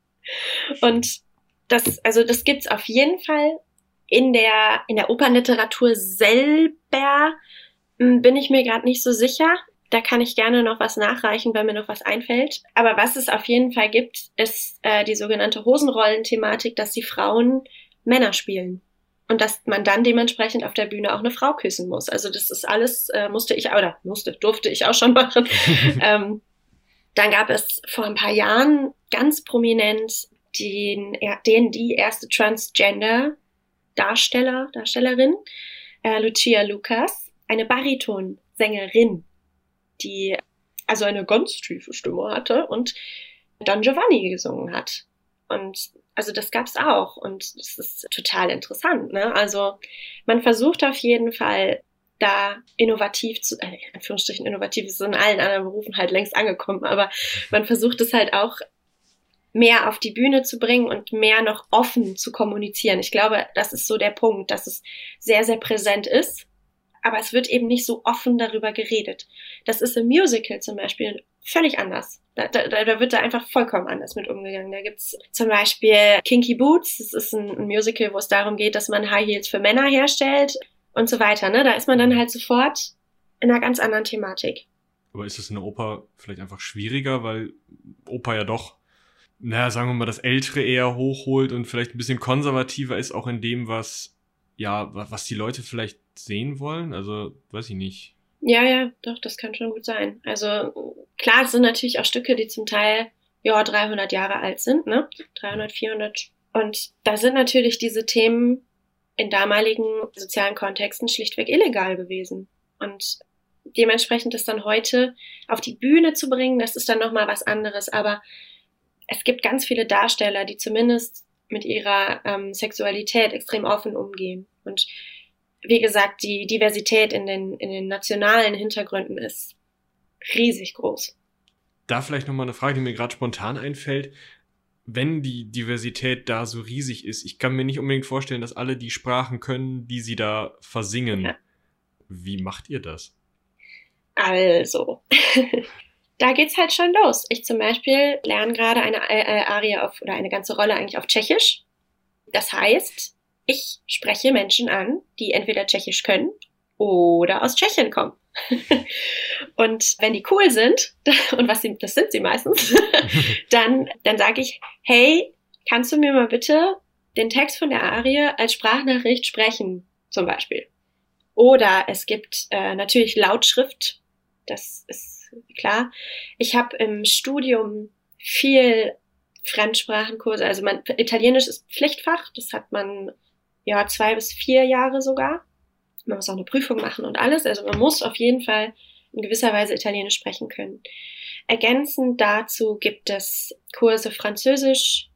und das, also das gibt's auf jeden Fall in der, in der Opernliteratur selber hm, bin ich mir gerade nicht so sicher. Da kann ich gerne noch was nachreichen, wenn mir noch was einfällt. Aber was es auf jeden Fall gibt, ist äh, die sogenannte Hosenrollen-Thematik, dass die Frauen Männer spielen. Und dass man dann dementsprechend auf der Bühne auch eine Frau küssen muss. Also das ist alles, äh, musste ich, oder musste, durfte ich auch schon machen. ähm, dann gab es vor ein paar Jahren ganz prominent den, den die erste Transgender Darsteller, Darstellerin, äh, Lucia Lucas, eine Baritonsängerin, die also eine ganz tiefe Stimme hatte und Don Giovanni gesungen hat. Und also das gab's auch und das ist total interessant. Ne? Also man versucht auf jeden Fall da innovativ zu, äh, in Anführungsstrichen innovativ ist in allen anderen Berufen halt längst angekommen, aber man versucht es halt auch mehr auf die Bühne zu bringen und mehr noch offen zu kommunizieren. Ich glaube, das ist so der Punkt, dass es sehr, sehr präsent ist, aber es wird eben nicht so offen darüber geredet. Das ist im Musical zum Beispiel völlig anders. Da, da, da wird da einfach vollkommen anders mit umgegangen. Da gibt's zum Beispiel Kinky Boots, das ist ein, ein Musical, wo es darum geht, dass man High Heels für Männer herstellt und so weiter. Ne? Da ist man dann halt sofort in einer ganz anderen Thematik. Aber ist es in der Oper vielleicht einfach schwieriger, weil Oper ja doch naja, sagen wir mal, das Ältere eher hochholt und vielleicht ein bisschen konservativer ist, auch in dem, was, ja, was die Leute vielleicht sehen wollen? Also, weiß ich nicht. Ja, ja, doch, das kann schon gut sein. Also, klar, es sind natürlich auch Stücke, die zum Teil, ja, 300 Jahre alt sind, ne? 300, 400. Und da sind natürlich diese Themen in damaligen sozialen Kontexten schlichtweg illegal gewesen. Und dementsprechend das dann heute auf die Bühne zu bringen, das ist dann nochmal was anderes. Aber es gibt ganz viele Darsteller, die zumindest mit ihrer ähm, Sexualität extrem offen umgehen. Und wie gesagt, die Diversität in den, in den nationalen Hintergründen ist riesig groß. Da vielleicht nochmal eine Frage, die mir gerade spontan einfällt. Wenn die Diversität da so riesig ist, ich kann mir nicht unbedingt vorstellen, dass alle die Sprachen können, die sie da versingen. Ja. Wie macht ihr das? Also, da geht's halt schon los. Ich zum Beispiel lerne gerade eine äh, äh, Arie auf oder eine ganze Rolle eigentlich auf Tschechisch. Das heißt, ich spreche Menschen an, die entweder Tschechisch können oder aus Tschechien kommen. und wenn die cool sind, und was sie, das sind sie meistens, dann, dann sage ich, hey, kannst du mir mal bitte den Text von der Arie als Sprachnachricht sprechen, zum Beispiel. Oder es gibt äh, natürlich Lautschrift, das ist klar. Ich habe im Studium viel Fremdsprachenkurse, also man, Italienisch ist Pflichtfach, das hat man ja zwei bis vier Jahre sogar. Man muss auch eine Prüfung machen und alles, also man muss auf jeden Fall in gewisser Weise Italienisch sprechen können. Ergänzend dazu gibt es Kurse Französisch,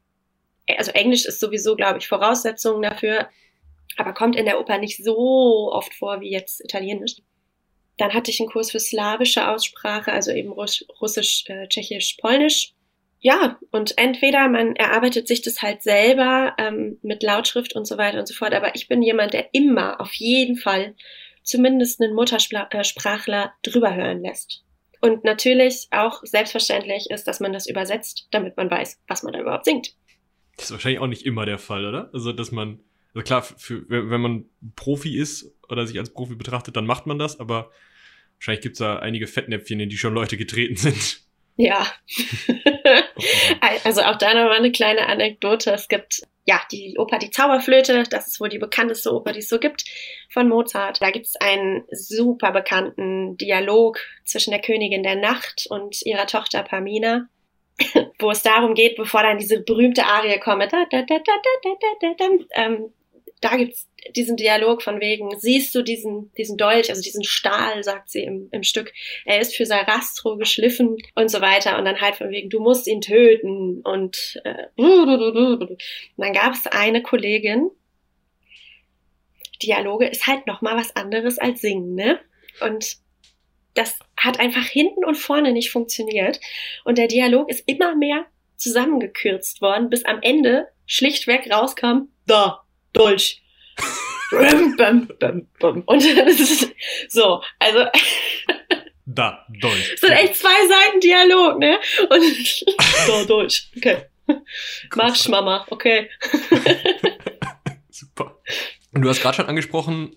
also Englisch ist sowieso, glaube ich, Voraussetzung dafür, aber kommt in der Oper nicht so oft vor wie jetzt Italienisch. Dann hatte ich einen Kurs für slawische Aussprache, also eben Russisch, äh, Tschechisch, Polnisch. Ja, und entweder man erarbeitet sich das halt selber ähm, mit Lautschrift und so weiter und so fort, aber ich bin jemand, der immer auf jeden Fall zumindest einen Muttersprachler äh, drüber hören lässt. Und natürlich auch selbstverständlich ist, dass man das übersetzt, damit man weiß, was man da überhaupt singt. Das ist wahrscheinlich auch nicht immer der Fall, oder? Also, dass man, also klar, für, wenn man Profi ist oder sich als Profi betrachtet, dann macht man das, aber wahrscheinlich gibt's da einige Fettnäpfchen, in die schon Leute getreten sind. Ja. also auch da nochmal eine kleine Anekdote. Es gibt ja die Oper Die Zauberflöte, das ist wohl die bekannteste Oper, die es so gibt, von Mozart. Da gibt es einen super bekannten Dialog zwischen der Königin der Nacht und ihrer Tochter Pamina wo es darum geht, bevor dann diese berühmte Arie kommt, da, da, da, da, da, da, da, ähm, da gibt's diesen Dialog von wegen, siehst du diesen, diesen Dolch, also diesen Stahl, sagt sie im, im Stück, er ist für Sarastro geschliffen und so weiter und dann halt von wegen, du musst ihn töten und äh, und dann gab es eine Kollegin, Dialoge ist halt nochmal was anderes als singen, ne? Und das hat einfach hinten und vorne nicht funktioniert. Und der Dialog ist immer mehr zusammengekürzt worden, bis am Ende schlichtweg rauskam, da, Dolch. und dann ist es so, also. Da, Dolch. Das sind echt zwei Seiten Dialog, ne? Und da, Dolch. Okay. Marsch, Mama, okay. Super. Und du hast gerade schon angesprochen,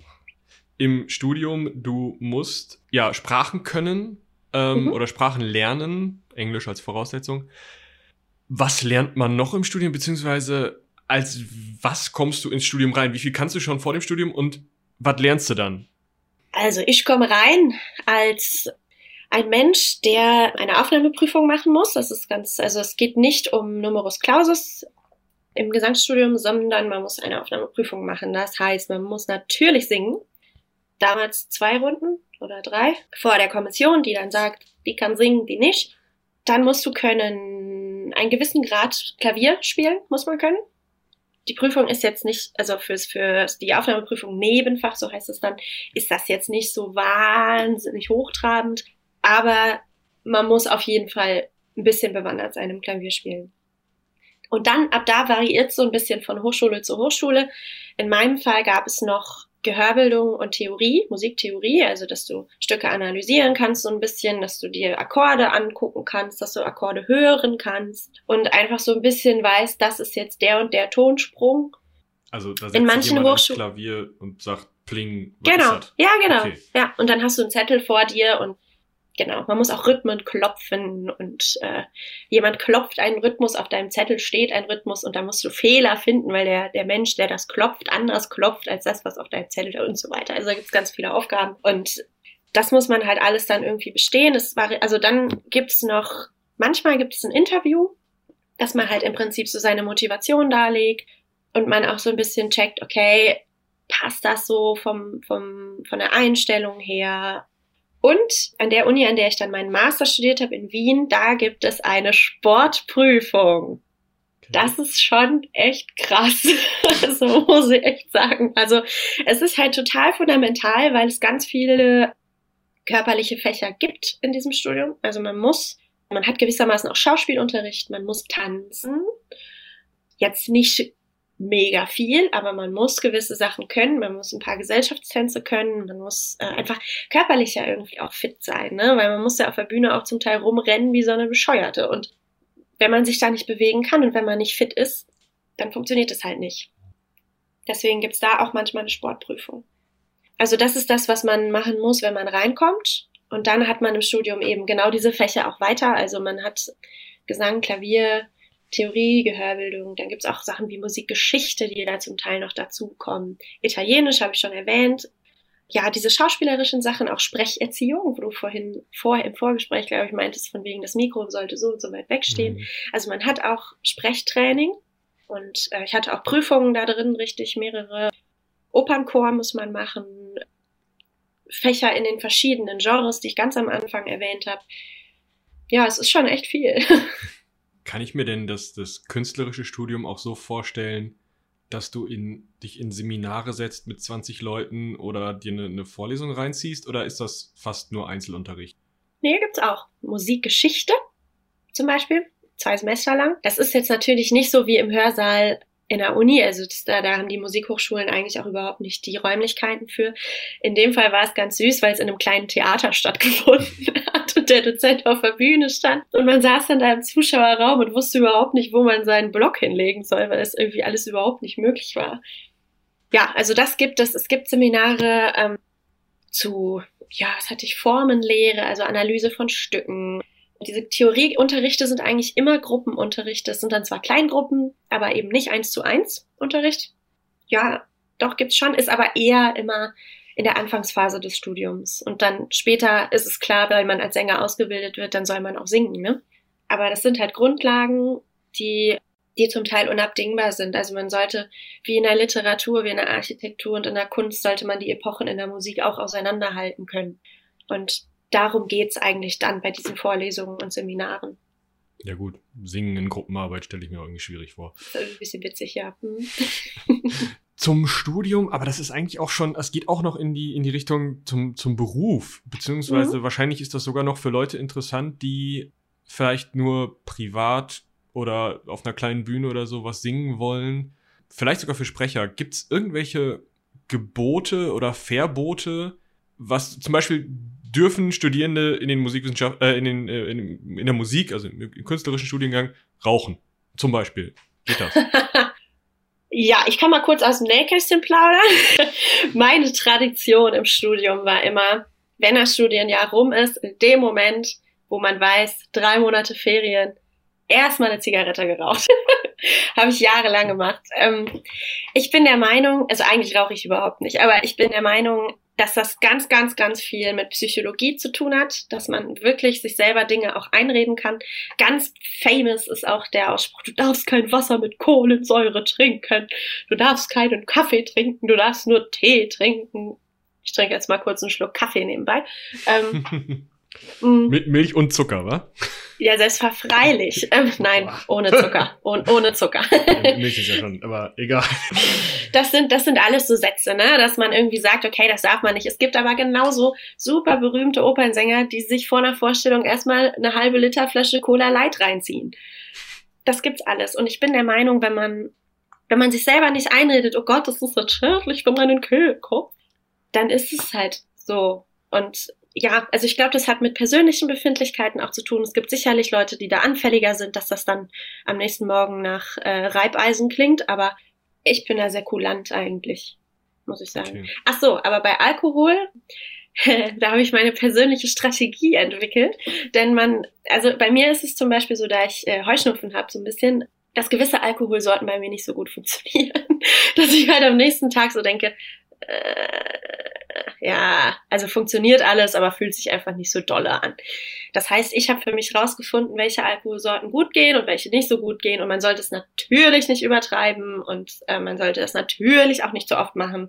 im Studium, du musst ja Sprachen können ähm, mhm. oder Sprachen lernen, Englisch als Voraussetzung. Was lernt man noch im Studium, beziehungsweise als was kommst du ins Studium rein? Wie viel kannst du schon vor dem Studium und was lernst du dann? Also ich komme rein als ein Mensch, der eine Aufnahmeprüfung machen muss. Das ist ganz, also es geht nicht um Numerus Clausus im Gesangsstudium, sondern man muss eine Aufnahmeprüfung machen. Das heißt, man muss natürlich singen damals zwei Runden oder drei vor der Kommission, die dann sagt, die kann singen, die nicht. Dann musst du können, einen gewissen Grad Klavier spielen, muss man können. Die Prüfung ist jetzt nicht, also fürs, für die Aufnahmeprüfung Nebenfach, so heißt es dann, ist das jetzt nicht so wahnsinnig hochtrabend, aber man muss auf jeden Fall ein bisschen bewandert sein im Klavierspielen. Und dann, ab da variiert so ein bisschen von Hochschule zu Hochschule. In meinem Fall gab es noch Gehörbildung und Theorie, Musiktheorie, also dass du Stücke analysieren kannst so ein bisschen, dass du dir Akkorde angucken kannst, dass du Akkorde hören kannst und einfach so ein bisschen weißt, das ist jetzt der und der Tonsprung. Also da setzt in manchen Hochschulen Klavier und sagt Pling. Was genau, ja genau, okay. ja und dann hast du einen Zettel vor dir und genau, man muss auch Rhythmen klopfen und äh, jemand klopft einen Rhythmus, auf deinem Zettel steht ein Rhythmus und da musst du Fehler finden, weil der, der Mensch, der das klopft, anders klopft als das, was auf deinem Zettel und so weiter. Also da gibt's ganz viele Aufgaben und das muss man halt alles dann irgendwie bestehen. Das war, also dann gibt's noch, manchmal gibt es ein Interview, dass man halt im Prinzip so seine Motivation darlegt und man auch so ein bisschen checkt, okay, passt das so vom, vom, von der Einstellung her? Und an der Uni, an der ich dann meinen Master studiert habe in Wien, da gibt es eine Sportprüfung. Okay. Das ist schon echt krass. so muss ich echt sagen. Also es ist halt total fundamental, weil es ganz viele körperliche Fächer gibt in diesem Studium. Also man muss, man hat gewissermaßen auch Schauspielunterricht, man muss tanzen. Jetzt nicht mega viel, aber man muss gewisse Sachen können, man muss ein paar Gesellschaftstänze können, man muss äh, einfach körperlich ja irgendwie auch fit sein, ne? weil man muss ja auf der Bühne auch zum Teil rumrennen wie so eine Bescheuerte und wenn man sich da nicht bewegen kann und wenn man nicht fit ist, dann funktioniert es halt nicht. Deswegen gibt's da auch manchmal eine Sportprüfung. Also das ist das, was man machen muss, wenn man reinkommt. Und dann hat man im Studium eben genau diese Fächer auch weiter. Also man hat Gesang, Klavier, Theorie, Gehörbildung. Dann gibt's auch Sachen wie Musikgeschichte, die da zum Teil noch dazukommen. Italienisch habe ich schon erwähnt. ja, diese schauspielerischen Sachen, auch Sprecherziehung, wo du vorhin vor, im Vorgespräch, glaube ich, meintest, von wegen das Mikro sollte so und so weit wegstehen. Mhm. Also man hat auch Sprechtraining und äh, ich hatte auch Prüfungen da drin, richtig mehrere. Opernchor muss man machen, Fächer in den verschiedenen Genres, die ich ganz am Anfang erwähnt habe. Ja, es ist schon echt viel. Kann ich mir denn das, das künstlerische Studium auch so vorstellen, dass du in, dich in Seminare setzt mit 20 Leuten oder dir eine, eine Vorlesung reinziehst oder ist das fast nur Einzelunterricht? Nee, gibt's auch. Musikgeschichte zum Beispiel, zwei Semester lang. Das ist jetzt natürlich nicht so wie im Hörsaal in der Uni, also das, da, da haben die Musikhochschulen eigentlich auch überhaupt nicht die Räumlichkeiten für. In dem Fall war es ganz süß, weil es in einem kleinen Theater stattgefunden hat und der Dozent auf der Bühne stand. Und man saß dann da im Zuschauerraum und wusste überhaupt nicht, wo man seinen Block hinlegen soll, weil es irgendwie alles überhaupt nicht möglich war. Ja, also das gibt es. Es gibt Seminare ähm, zu, ja, was hatte ich, Formenlehre, also Analyse von Stücken, diese Theorieunterrichte sind eigentlich immer Gruppenunterrichte. Es sind dann zwar Kleingruppen, aber eben nicht eins zu eins Unterricht. Ja, doch gibt's schon, ist aber eher immer in der Anfangsphase des Studiums. Und dann später ist es klar, weil man als Sänger ausgebildet wird, dann soll man auch singen, ne? Aber das sind halt Grundlagen, die, die zum Teil unabdingbar sind. Also man sollte, wie in der Literatur, wie in der Architektur und in der Kunst, sollte man die Epochen in der Musik auch auseinanderhalten können. Und darum geht's eigentlich dann bei diesen Vorlesungen und Seminaren. Ja gut, singen in Gruppenarbeit stelle ich mir irgendwie schwierig vor. Ein bisschen witzig, ja. Zum Studium, aber das ist eigentlich auch schon, es geht auch noch in die, in die Richtung zum, zum Beruf, beziehungsweise mhm. wahrscheinlich ist das sogar noch für Leute interessant, die vielleicht nur privat oder auf einer kleinen Bühne oder so was singen wollen. Vielleicht sogar für Sprecher. Gibt es irgendwelche Gebote oder Verbote, was zum Beispiel dürfen Studierende in den Musikwissenschaften, äh, in, den, äh, in, in der Musik, also im künstlerischen Studiengang, rauchen. Zum Beispiel. Geht das? Ja, ich kann mal kurz aus dem Nähkästchen plaudern. Meine Tradition im Studium war immer, wenn das Studienjahr rum ist, in dem Moment, wo man weiß, drei Monate Ferien, erstmal eine Zigarette geraucht. Habe ich jahrelang gemacht. Ähm, ich bin der Meinung, also eigentlich rauche ich überhaupt nicht, aber ich bin der Meinung, dass das ganz, ganz, ganz viel mit Psychologie zu tun hat, dass man wirklich sich selber Dinge auch einreden kann. Ganz famous ist auch der Ausspruch, du darfst kein Wasser mit Kohlensäure trinken, du darfst keinen Kaffee trinken, du darfst nur Tee trinken. Ich trinke jetzt mal kurz einen Schluck Kaffee nebenbei. Ähm, Mm. Mit Milch und Zucker, wa? Ja, selbstverfreilich. Ähm, nein, ohne Zucker. Oh, ohne Zucker. Milch ist ja schon, aber egal. Das sind, das sind alles so Sätze, ne? Dass man irgendwie sagt, okay, das darf man nicht. Es gibt aber genauso super berühmte Opernsänger, die sich vor einer Vorstellung erstmal eine halbe Liter Flasche Cola Light reinziehen. Das gibt's alles. Und ich bin der Meinung, wenn man, wenn man sich selber nicht einredet, oh Gott, das ist so schädlich für meinen Kehlkopf, dann ist es halt so. Und ja, also ich glaube, das hat mit persönlichen Befindlichkeiten auch zu tun. Es gibt sicherlich Leute, die da anfälliger sind, dass das dann am nächsten Morgen nach äh, Reibeisen klingt, aber ich bin da sehr kulant eigentlich, muss ich sagen. Okay. Ach so, aber bei Alkohol, da habe ich meine persönliche Strategie entwickelt, denn man, also bei mir ist es zum Beispiel so, da ich äh, Heuschnupfen habe, so ein bisschen, dass gewisse Alkoholsorten bei mir nicht so gut funktionieren, dass ich halt am nächsten Tag so denke, äh, ja, also funktioniert alles, aber fühlt sich einfach nicht so dolle an. Das heißt, ich habe für mich rausgefunden, welche Alkoholsorten gut gehen und welche nicht so gut gehen. Und man sollte es natürlich nicht übertreiben und äh, man sollte es natürlich auch nicht so oft machen.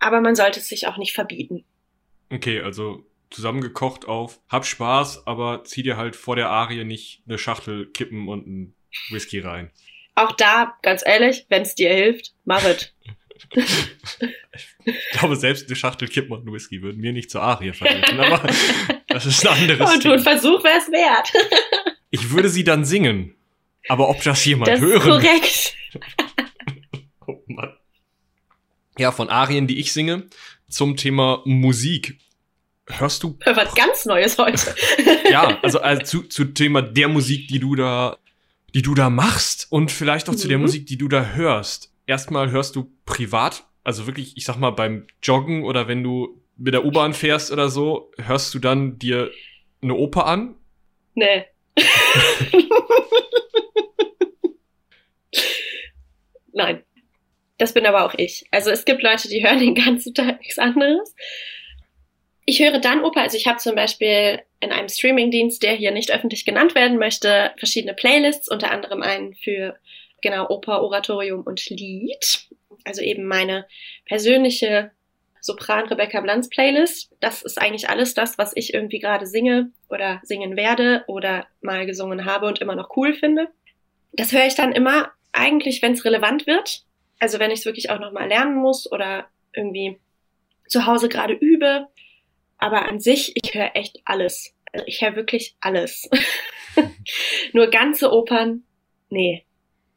Aber man sollte es sich auch nicht verbieten. Okay, also zusammengekocht auf, hab Spaß, aber zieh dir halt vor der Arie nicht eine Schachtel kippen und ein Whisky rein. Auch da, ganz ehrlich, wenn es dir hilft, mach es. ich glaube, selbst eine Schachtel Kippen und Whisky würden mir nicht zur Arie verhelfen, aber das ist ein anderes Und ein Versuch wäre es wert. ich würde sie dann singen. Aber ob das jemand das hören... korrekt. oh Mann. Ja, von Arien, die ich singe, zum Thema Musik. Hörst du... Was ganz Neues heute. ja, also, also zu, zu Thema der Musik, die du da die du da machst und vielleicht auch mhm. zu der mhm. Musik, die du da hörst erstmal hörst du privat, also wirklich, ich sag mal, beim Joggen oder wenn du mit der U-Bahn fährst oder so, hörst du dann dir eine Oper an? Nee. Nein. Das bin aber auch ich. Also es gibt Leute, die hören den ganzen Tag nichts anderes. Ich höre dann Oper, also ich habe zum Beispiel in einem Streamingdienst, der hier nicht öffentlich genannt werden möchte, verschiedene Playlists, unter anderem einen für genau Oper, Oratorium und Lied. Also eben meine persönliche Sopran Rebecca Blanz Playlist. Das ist eigentlich alles das, was ich irgendwie gerade singe oder singen werde oder mal gesungen habe und immer noch cool finde. Das höre ich dann immer eigentlich, wenn es relevant wird. Also wenn ich es wirklich auch nochmal lernen muss oder irgendwie zu Hause gerade übe aber an sich, ich höre echt alles. Also ich höre wirklich alles. Nur ganze Opern, nee.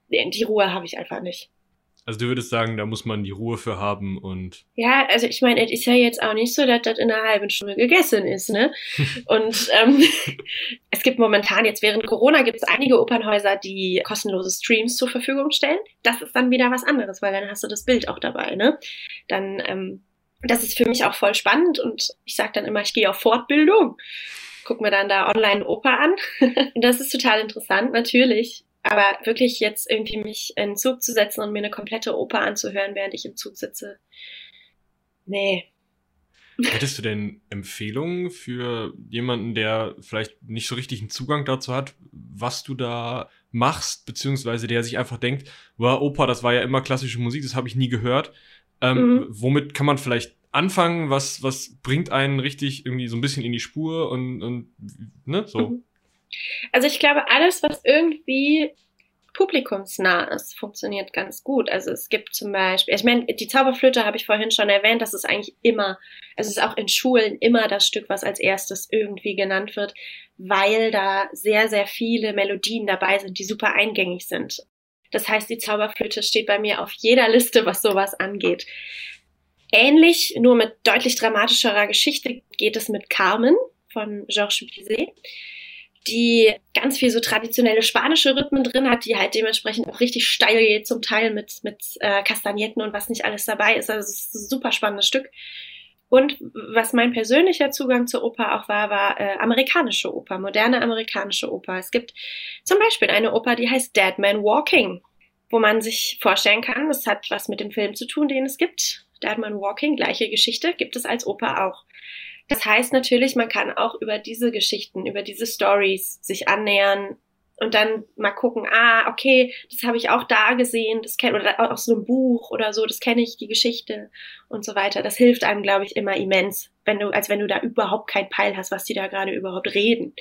Die Ruhe habe ich einfach nicht. Also du würdest sagen, da muss man die Ruhe für haben und. Ja, also ich meine, es ist ja jetzt auch nicht so, dass das in einer halben Stunde gegessen ist, ne? und ähm, es gibt momentan, jetzt während Corona, gibt es einige Opernhäuser, die kostenlose Streams zur Verfügung stellen. Das ist dann wieder was anderes, weil dann hast du das Bild auch dabei, ne? Dann ähm, das ist für mich auch voll spannend und ich sage dann immer, ich gehe auf Fortbildung, guck mir dann da online Oper an. und das ist total interessant, natürlich. Aber wirklich jetzt irgendwie mich in den Zug zu setzen und mir eine komplette Oper anzuhören, während ich im Zug sitze. Nee. Hättest du denn Empfehlungen für jemanden, der vielleicht nicht so richtig einen Zugang dazu hat, was du da machst, beziehungsweise der sich einfach denkt, wow, Oper, das war ja immer klassische Musik, das habe ich nie gehört. Ähm, mhm. Womit kann man vielleicht anfangen? Was, was bringt einen richtig irgendwie so ein bisschen in die Spur und, und ne, so? Mhm. Also ich glaube, alles, was irgendwie publikumsnah ist, funktioniert ganz gut. Also es gibt zum Beispiel, ich meine, die Zauberflöte habe ich vorhin schon erwähnt, das ist eigentlich immer, also es ist auch in Schulen immer das Stück, was als erstes irgendwie genannt wird, weil da sehr, sehr viele Melodien dabei sind, die super eingängig sind. Das heißt, die Zauberflöte steht bei mir auf jeder Liste, was sowas angeht. Ähnlich, nur mit deutlich dramatischerer Geschichte geht es mit Carmen von Georges Bizet, die ganz viel so traditionelle spanische Rhythmen drin hat, die halt dementsprechend auch richtig steil geht, zum Teil mit, mit äh, Kastagnetten und was nicht alles dabei ist. Also es ist ein super spannendes Stück. Und was mein persönlicher Zugang zur Oper auch war, war äh, amerikanische Oper, moderne amerikanische Oper. Es gibt zum Beispiel eine Oper, die heißt Dead Man Walking, wo man sich vorstellen kann, das hat was mit dem Film zu tun, den es gibt. Dead Man Walking, gleiche Geschichte, gibt es als Oper auch. Das heißt natürlich, man kann auch über diese Geschichten, über diese Stories sich annähern und dann mal gucken, ah, okay, das habe ich auch da gesehen, das kenne oder aus so einem Buch oder so, das kenne ich die Geschichte und so weiter. Das hilft einem, glaube ich, immer immens, wenn du als wenn du da überhaupt kein Peil hast, was die da gerade überhaupt reden.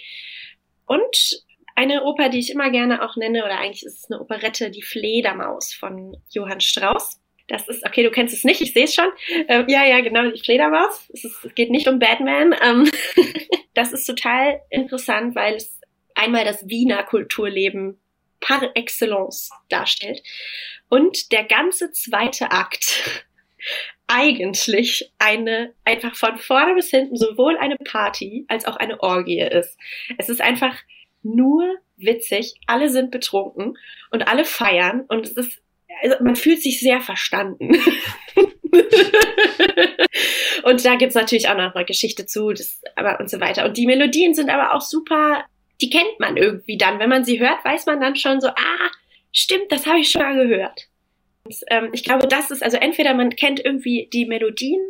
Und eine Oper, die ich immer gerne auch nenne, oder eigentlich ist es eine Operette, die Fledermaus von Johann Strauss. Das ist, okay, du kennst es nicht, ich sehe es schon. Ähm, ja, ja, genau, die Fledermaus. Es, ist, es geht nicht um Batman. Ähm, das ist total interessant, weil es einmal das Wiener Kulturleben par excellence darstellt. Und der ganze zweite Akt eigentlich eine, einfach von vorne bis hinten sowohl eine Party als auch eine Orgie ist. Es ist einfach nur witzig, alle sind betrunken und alle feiern und es ist, also man fühlt sich sehr verstanden. und da gibt's natürlich auch noch eine Geschichte zu, das, aber und so weiter. Und die Melodien sind aber auch super die kennt man irgendwie dann. Wenn man sie hört, weiß man dann schon so, ah, stimmt, das habe ich schon mal gehört. Und, ähm, ich glaube, das ist, also entweder man kennt irgendwie die Melodien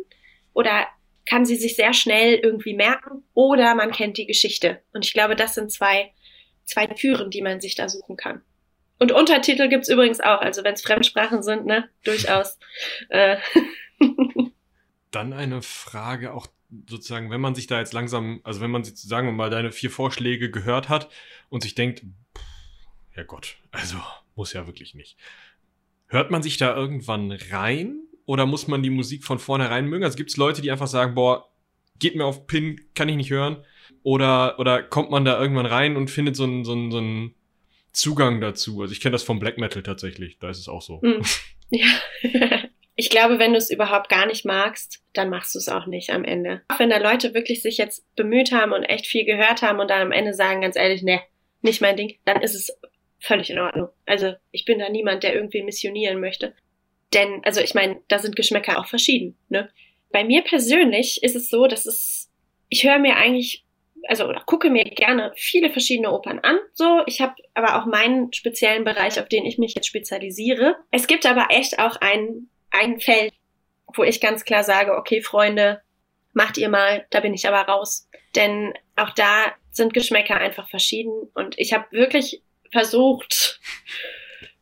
oder kann sie sich sehr schnell irgendwie merken oder man kennt die Geschichte. Und ich glaube, das sind zwei, zwei Türen, die man sich da suchen kann. Und Untertitel gibt's übrigens auch, also wenn es Fremdsprachen sind, ne, durchaus. Äh. Dann eine Frage auch sozusagen, wenn man sich da jetzt langsam, also wenn man sagen wir mal deine vier Vorschläge gehört hat und sich denkt, ja Gott, also muss ja wirklich nicht. Hört man sich da irgendwann rein oder muss man die Musik von vornherein mögen? Also gibt es Leute, die einfach sagen, boah, geht mir auf Pin, kann ich nicht hören? Oder, oder kommt man da irgendwann rein und findet so einen, so einen, so einen Zugang dazu? Also ich kenne das vom Black Metal tatsächlich, da ist es auch so. Mm. Ja. ich glaube, wenn du es überhaupt gar nicht magst, dann machst du es auch nicht am Ende. Auch wenn da Leute wirklich sich jetzt bemüht haben und echt viel gehört haben und dann am Ende sagen, ganz ehrlich, ne, nicht mein Ding, dann ist es völlig in Ordnung. Also ich bin da niemand, der irgendwie missionieren möchte. Denn, also ich meine, da sind Geschmäcker auch verschieden. Ne? Bei mir persönlich ist es so, dass es, ich höre mir eigentlich also oder gucke mir gerne viele verschiedene Opern an. So, ich habe aber auch meinen speziellen Bereich, auf den ich mich jetzt spezialisiere. Es gibt aber echt auch ein ein Feld, wo ich ganz klar sage, okay, Freunde, macht ihr mal, da bin ich aber raus. Denn auch da sind Geschmäcker einfach verschieden und ich habe wirklich versucht,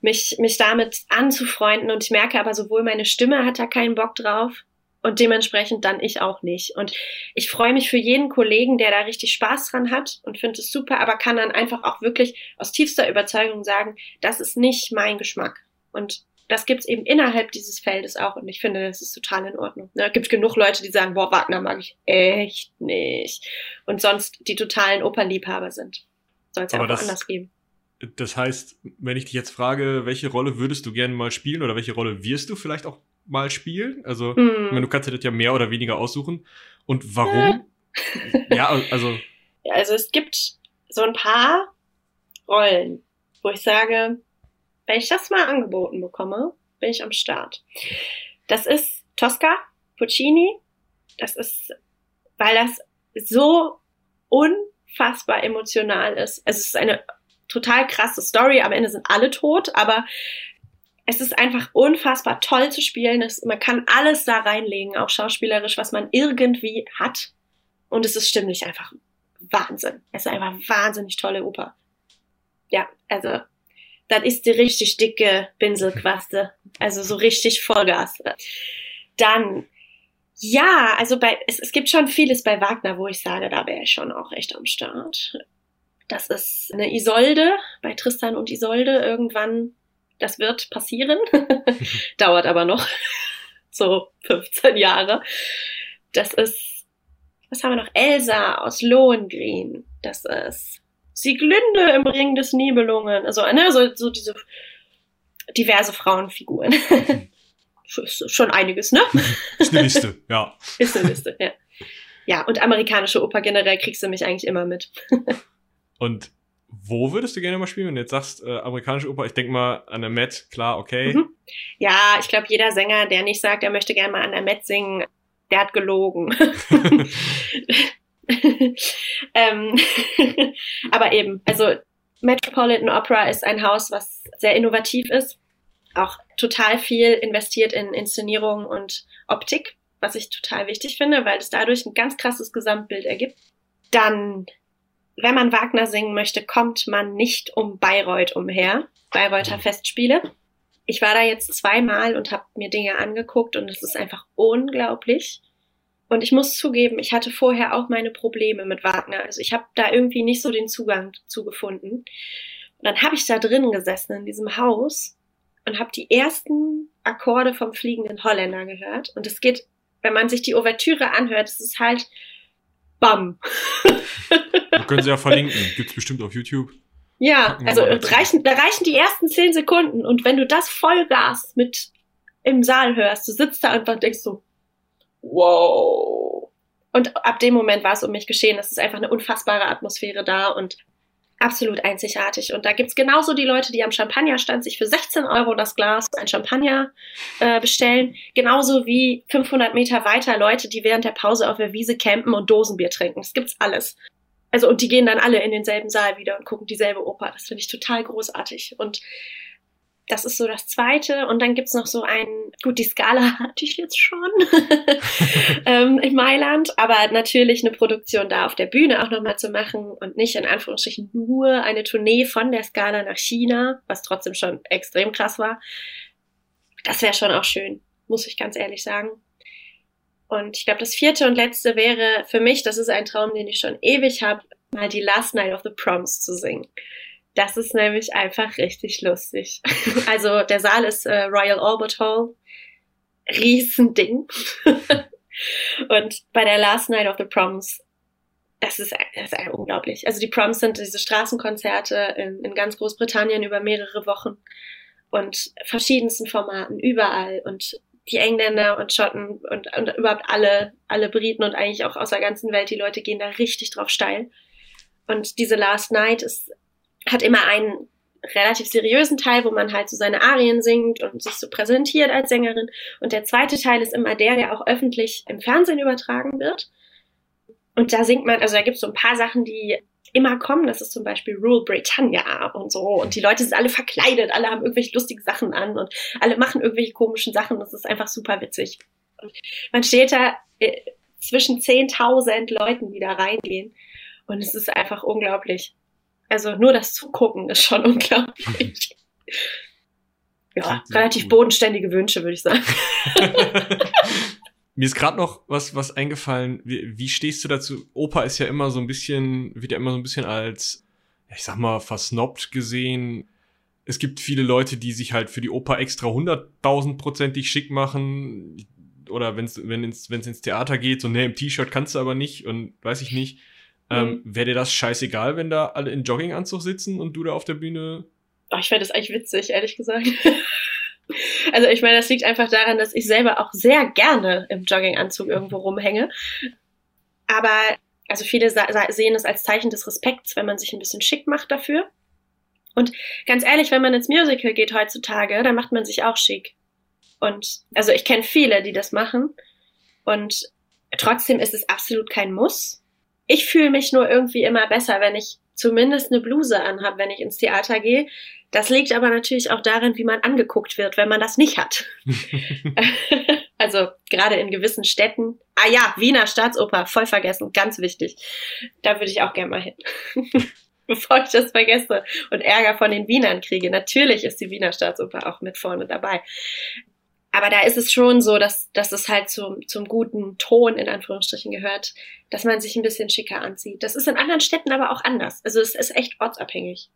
mich, mich damit anzufreunden und ich merke aber sowohl meine Stimme hat da keinen Bock drauf und dementsprechend dann ich auch nicht. Und ich freue mich für jeden Kollegen, der da richtig Spaß dran hat und finde es super, aber kann dann einfach auch wirklich aus tiefster Überzeugung sagen, das ist nicht mein Geschmack. Und das gibt's eben innerhalb dieses Feldes auch und ich finde, das ist total in Ordnung. Da ne, gibt genug Leute, die sagen, boah, Wagner mag ich echt nicht. Und sonst die totalen Opernliebhaber sind. Soll es ja auch das, anders geben. Das heißt, wenn ich dich jetzt frage, welche Rolle würdest du gerne mal spielen oder welche Rolle wirst du vielleicht auch mal spielen? Also, mm. meine, du kannst dir das ja mehr oder weniger aussuchen. Und warum? ja, also. Also es gibt so ein paar Rollen, wo ich sage, wenn ich das mal angeboten bekomme, bin ich am Start. Das ist Tosca, Puccini. Das ist, weil das so unfassbar emotional ist. Es ist eine total krasse Story. Am Ende sind alle tot, aber es ist einfach unfassbar toll zu spielen. Es, man kann alles da reinlegen, auch schauspielerisch, was man irgendwie hat. Und es ist stimmlich einfach Wahnsinn. Es ist einfach wahnsinnig tolle Oper. Ja, also das ist die richtig dicke Pinselquaste. Also so richtig Vollgas. Dann, ja, also bei, es, es gibt schon vieles bei Wagner, wo ich sage, da wäre ich schon auch echt am Start. Das ist eine Isolde, bei Tristan und Isolde irgendwann, das wird passieren. Dauert aber noch so 15 Jahre. Das ist, was haben wir noch? Elsa aus Lohengrin. Das ist Sieglinde im Ring des Nibelungen. Also, ne, so, so diese diverse Frauenfiguren. ist schon einiges, ne? Ist eine Liste, ja. Ist eine Liste, ja. Ja, und amerikanische Oper generell kriegst du mich eigentlich immer mit. und wo würdest du gerne mal spielen, wenn du jetzt sagst, äh, amerikanische Oper? Ich denke mal an der Met, klar, okay. Mhm. Ja, ich glaube, jeder Sänger, der nicht sagt, er möchte gerne mal an der Met singen, der hat gelogen. ähm, aber eben, also Metropolitan Opera ist ein Haus, was sehr innovativ ist, auch total viel investiert in Inszenierung und Optik, was ich total wichtig finde, weil es dadurch ein ganz krasses Gesamtbild ergibt. Dann, wenn man Wagner singen möchte, kommt man nicht um Bayreuth umher, Bayreuther Festspiele. Ich war da jetzt zweimal und habe mir Dinge angeguckt und es ist einfach unglaublich. Und ich muss zugeben, ich hatte vorher auch meine Probleme mit Wagner. Also ich habe da irgendwie nicht so den Zugang zu gefunden. Und dann habe ich da drinnen gesessen in diesem Haus und habe die ersten Akkorde vom fliegenden Holländer gehört. Und es geht, wenn man sich die Ouvertüre anhört, es ist halt Bam. Können sie ja verlinken. Gibt's bestimmt auf YouTube. Ja, also reichen, da reichen die ersten zehn Sekunden. Und wenn du das Vollgas mit im Saal hörst, du sitzt da einfach und denkst so, wow. Und ab dem Moment war es um mich geschehen. Es ist einfach eine unfassbare Atmosphäre da und absolut einzigartig. Und da gibt's genauso die Leute, die am Champagnerstand sich für 16 Euro das Glas ein Champagner äh, bestellen. Genauso wie 500 Meter weiter Leute, die während der Pause auf der Wiese campen und Dosenbier trinken. Das gibt's alles. Also, und die gehen dann alle in denselben Saal wieder und gucken dieselbe Oper. Das finde ich total großartig. Und das ist so das Zweite. Und dann gibt's noch so ein, gut, die Skala hatte ich jetzt schon ähm, in Mailand, aber natürlich eine Produktion da auf der Bühne auch nochmal zu machen und nicht in Anführungsstrichen nur eine Tournee von der Skala nach China, was trotzdem schon extrem krass war. Das wäre schon auch schön, muss ich ganz ehrlich sagen. Und ich glaube, das vierte und letzte wäre für mich, das ist ein Traum, den ich schon ewig habe, mal die Last Night of the Proms zu singen. Das ist nämlich einfach richtig lustig. Also der Saal ist äh, Royal Albert Hall. Riesending. und bei der Last Night of the Proms, das ist, das ist unglaublich. Also die Proms sind diese Straßenkonzerte in, in ganz Großbritannien über mehrere Wochen und verschiedensten Formaten überall und die Engländer und Schotten und, und überhaupt alle, alle Briten und eigentlich auch aus der ganzen Welt, die Leute gehen da richtig drauf steil. Und diese Last Night ist hat immer einen relativ seriösen Teil, wo man halt so seine Arien singt und sich so präsentiert als Sängerin. Und der zweite Teil ist immer der, der auch öffentlich im Fernsehen übertragen wird. Und da singt man, also da gibt es so ein paar Sachen, die immer kommen. Das ist zum Beispiel Rule Britannia und so. Und die Leute sind alle verkleidet, alle haben irgendwelche lustigen Sachen an und alle machen irgendwelche komischen Sachen. Das ist einfach super witzig. Und man steht da äh, zwischen 10.000 Leuten, die da reingehen. Und es ist einfach unglaublich. Also nur das Zugucken ist schon unglaublich. Ja, relativ bodenständige Wünsche, würde ich sagen. Mir ist gerade noch was, was eingefallen. Wie, wie stehst du dazu? Opa ist ja immer so ein bisschen, wird ja immer so ein bisschen als, ich sag mal, versnobbt gesehen. Es gibt viele Leute, die sich halt für die Oper extra hunderttausendprozentig schick machen. Oder wenn's, wenn es ins, ins Theater geht, so, ne, im T-Shirt kannst du aber nicht und weiß ich nicht. Ähm, mhm. Wäre dir das scheißegal, wenn da alle in Jogginganzug sitzen und du da auf der Bühne? Oh, ich fände das eigentlich witzig, ehrlich gesagt. Also ich meine, das liegt einfach daran, dass ich selber auch sehr gerne im Jogginganzug irgendwo rumhänge. Aber also viele sehen es als Zeichen des Respekts, wenn man sich ein bisschen schick macht dafür. Und ganz ehrlich, wenn man ins Musical geht heutzutage, dann macht man sich auch schick. Und also ich kenne viele, die das machen. Und trotzdem ist es absolut kein Muss. Ich fühle mich nur irgendwie immer besser, wenn ich zumindest eine Bluse anhabe, wenn ich ins Theater gehe, das liegt aber natürlich auch darin, wie man angeguckt wird, wenn man das nicht hat. also gerade in gewissen Städten. Ah ja, Wiener Staatsoper, voll vergessen, ganz wichtig. Da würde ich auch gerne mal hin. Bevor ich das vergesse und Ärger von den Wienern kriege. Natürlich ist die Wiener Staatsoper auch mit vorne dabei. Aber da ist es schon so, dass, dass es halt zum, zum guten Ton in Anführungsstrichen gehört, dass man sich ein bisschen schicker anzieht. Das ist in anderen Städten aber auch anders. Also es ist echt ortsabhängig.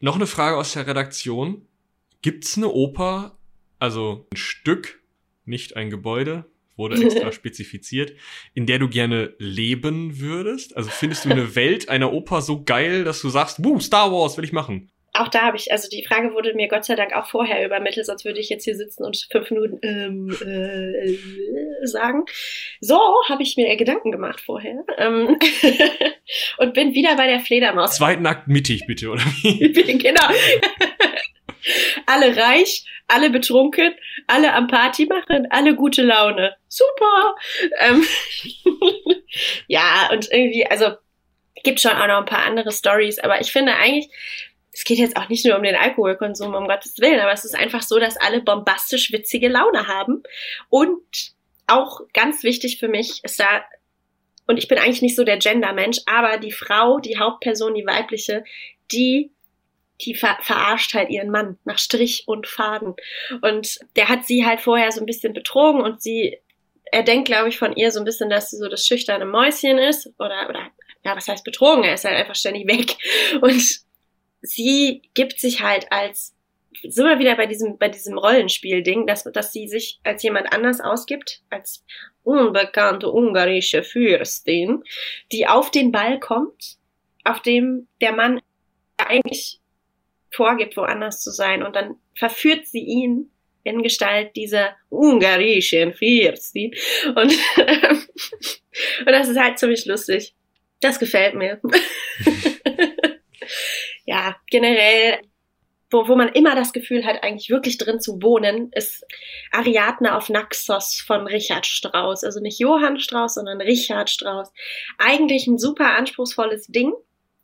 Noch eine Frage aus der Redaktion. Gibt's eine Oper, also ein Stück, nicht ein Gebäude, wurde extra spezifiziert, in der du gerne leben würdest? Also findest du eine Welt einer Oper so geil, dass du sagst, wuh, Star Wars will ich machen? Auch da habe ich, also die Frage wurde mir Gott sei Dank auch vorher übermittelt, sonst würde ich jetzt hier sitzen und fünf Minuten ähm, äh, sagen. So habe ich mir Gedanken gemacht vorher ähm, und bin wieder bei der Fledermaus. Zweiten Akt mittig bitte, oder wie? genau. alle reich, alle betrunken, alle am Party machen, alle gute Laune. Super. Ähm, ja, und irgendwie, also gibt schon auch noch ein paar andere Stories, aber ich finde eigentlich, es geht jetzt auch nicht nur um den Alkoholkonsum, um Gottes Willen, aber es ist einfach so, dass alle bombastisch witzige Laune haben. Und auch ganz wichtig für mich ist da, und ich bin eigentlich nicht so der Gender-Mensch, aber die Frau, die Hauptperson, die weibliche, die die ver verarscht halt ihren Mann nach Strich und Faden. Und der hat sie halt vorher so ein bisschen betrogen und sie, er denkt, glaube ich, von ihr so ein bisschen, dass sie so das schüchterne Mäuschen ist oder, oder, ja, was heißt betrogen? Er ist halt einfach ständig weg. Und sie gibt sich halt als sind wir wieder bei diesem, bei diesem Rollenspiel-Ding, dass, dass sie sich als jemand anders ausgibt, als unbekannte ungarische Fürstin, die auf den Ball kommt, auf dem der Mann eigentlich vorgibt, woanders zu sein. Und dann verführt sie ihn in Gestalt dieser ungarischen Fürstin. Und, und das ist halt ziemlich lustig. Das gefällt mir. ja, generell, wo, wo man immer das Gefühl hat, eigentlich wirklich drin zu wohnen, ist Ariadne auf Naxos von Richard Strauss. Also nicht Johann Strauss, sondern Richard Strauss. Eigentlich ein super anspruchsvolles Ding.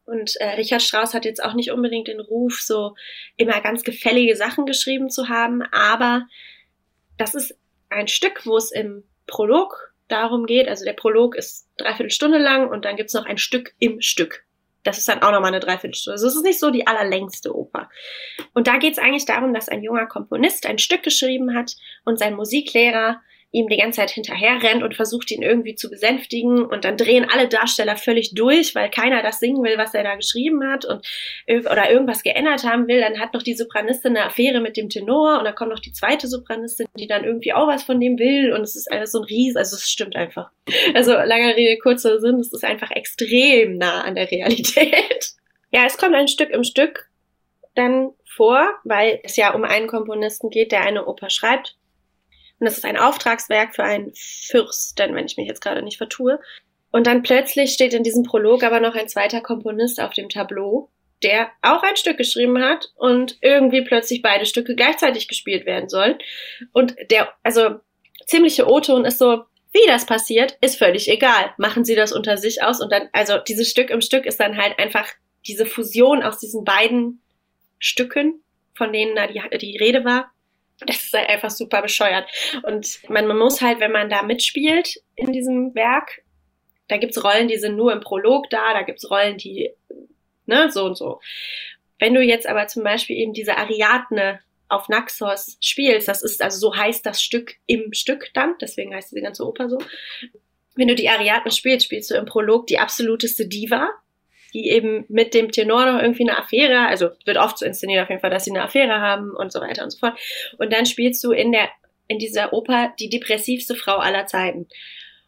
Und äh, Richard Strauss hat jetzt auch nicht unbedingt den Ruf, so immer ganz gefällige Sachen geschrieben zu haben, aber das ist ein Stück, wo es im Prolog darum geht. Also der Prolog ist dreiviertel Stunde lang und dann gibt's noch ein Stück im Stück. Das ist dann auch nochmal eine Dreiviertelstunde. Also es ist nicht so die allerlängste Oper. Und da geht es eigentlich darum, dass ein junger Komponist ein Stück geschrieben hat und sein Musiklehrer ihm die ganze Zeit hinterher rennt und versucht ihn irgendwie zu besänftigen und dann drehen alle Darsteller völlig durch, weil keiner das singen will, was er da geschrieben hat und oder irgendwas geändert haben will. Dann hat noch die Sopranistin eine Affäre mit dem Tenor und dann kommt noch die zweite Sopranistin, die dann irgendwie auch was von dem will und es ist alles so ein Ries, also es stimmt einfach. Also langer Rede, kurzer Sinn, es ist einfach extrem nah an der Realität. Ja, es kommt ein Stück im Stück dann vor, weil es ja um einen Komponisten geht, der eine Oper schreibt und das ist ein Auftragswerk für einen Fürsten, wenn ich mich jetzt gerade nicht vertue. Und dann plötzlich steht in diesem Prolog aber noch ein zweiter Komponist auf dem Tableau, der auch ein Stück geschrieben hat und irgendwie plötzlich beide Stücke gleichzeitig gespielt werden sollen. Und der, also ziemliche O-Ton ist so, Wie das passiert, ist völlig egal. Machen sie das unter sich aus und dann, also dieses Stück im Stück ist dann halt einfach diese Fusion aus diesen beiden Stücken, von denen da die, die Rede war. Das ist halt einfach super bescheuert. Und man, man muss halt, wenn man da mitspielt in diesem Werk, da gibt's Rollen, die sind nur im Prolog da, da gibt's Rollen, die, ne, so und so. Wenn du jetzt aber zum Beispiel eben diese Ariadne auf Naxos spielst, das ist also so heißt das Stück im Stück dann, deswegen heißt diese ganze Oper so. Wenn du die Ariadne spielst, spielst du im Prolog die absoluteste Diva, die eben mit dem Tenor noch irgendwie eine Affäre, also wird oft so inszeniert auf jeden Fall, dass sie eine Affäre haben und so weiter und so fort. Und dann spielst du in der in dieser Oper die depressivste Frau aller Zeiten.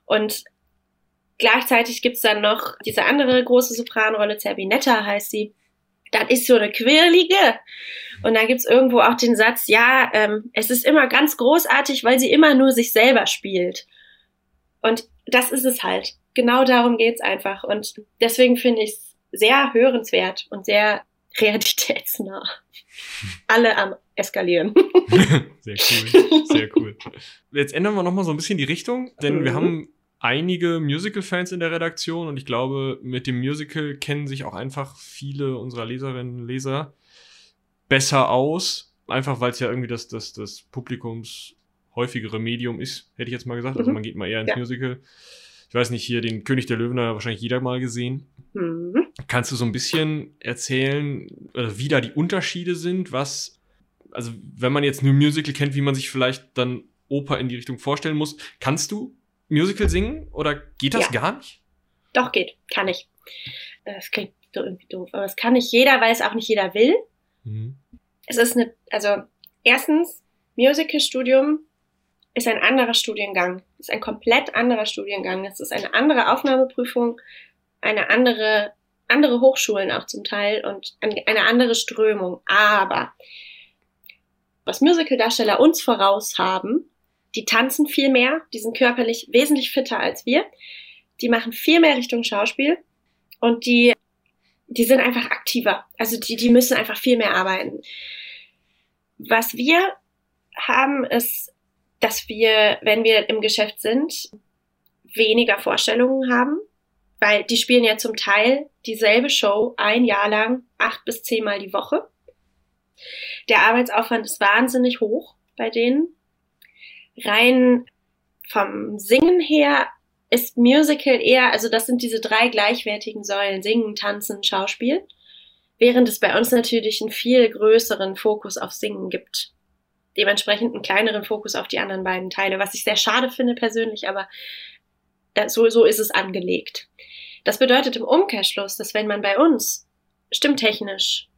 Und gleichzeitig gibt's dann noch diese andere große Sopranrolle, Zerbinetta heißt sie. Das ist so eine quirlige. Und dann gibt's irgendwo auch den Satz, ja, ähm, es ist immer ganz großartig, weil sie immer nur sich selber spielt. Und das ist es halt. Genau darum geht's einfach. Und deswegen finde ich sehr hörenswert und sehr realitätsnah. Alle am Eskalieren. sehr cool, sehr cool. Jetzt ändern wir nochmal so ein bisschen die Richtung, denn mhm. wir haben einige Musical-Fans in der Redaktion und ich glaube, mit dem Musical kennen sich auch einfach viele unserer Leserinnen und Leser besser aus. Einfach weil es ja irgendwie das, das, das Publikums häufigere Medium ist, hätte ich jetzt mal gesagt. Also mhm. man geht mal eher ins ja. Musical. Ich weiß nicht, hier den König der Löwen hat wahrscheinlich jeder mal gesehen. Mhm. Kannst du so ein bisschen erzählen, äh, wie da die Unterschiede sind? Was, also wenn man jetzt nur Musical kennt, wie man sich vielleicht dann Oper in die Richtung vorstellen muss, kannst du Musical singen oder geht das ja. gar nicht? Doch, geht. Kann ich. Das klingt so irgendwie doof, aber es kann nicht jeder, weil es auch nicht jeder will. Mhm. Es ist eine, also erstens, Musical-Studium ist ein anderer Studiengang. Ist ein komplett anderer Studiengang. Es ist eine andere Aufnahmeprüfung, eine andere, andere Hochschulen auch zum Teil und eine andere Strömung. Aber was Musical-Darsteller uns voraus haben, die tanzen viel mehr, die sind körperlich wesentlich fitter als wir, die machen viel mehr Richtung Schauspiel und die, die sind einfach aktiver. Also die, die müssen einfach viel mehr arbeiten. Was wir haben, ist dass wir, wenn wir im Geschäft sind, weniger Vorstellungen haben, weil die spielen ja zum Teil dieselbe Show ein Jahr lang, acht bis zehnmal die Woche. Der Arbeitsaufwand ist wahnsinnig hoch bei denen. Rein vom Singen her ist Musical eher, also das sind diese drei gleichwertigen Säulen, Singen, Tanzen, Schauspiel, während es bei uns natürlich einen viel größeren Fokus auf Singen gibt dementsprechend einen kleineren Fokus auf die anderen beiden Teile, was ich sehr schade finde persönlich, aber äh, so, so ist es angelegt. Das bedeutet im Umkehrschluss, dass wenn man bei uns stimmtechnisch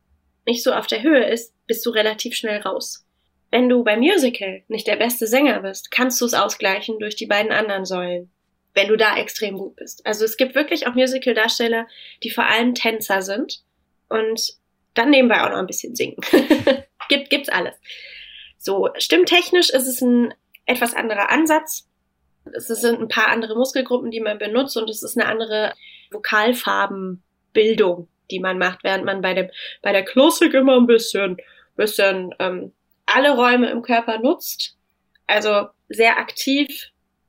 nicht so auf der Höhe ist, bist du relativ schnell raus. Wenn du beim Musical nicht der beste Sänger bist, kannst du es ausgleichen durch die beiden anderen Säulen, wenn du da extrem gut bist. Also es gibt wirklich auch Musical-Darsteller, die vor allem Tänzer sind und dann nebenbei auch noch ein bisschen singen. gibt, gibt's alles. So, stimmtechnisch ist es ein etwas anderer Ansatz. Es sind ein paar andere Muskelgruppen, die man benutzt und es ist eine andere Vokalfarbenbildung, die man macht, während man bei dem bei der Klassik immer ein bisschen bisschen ähm, alle Räume im Körper nutzt, also sehr aktiv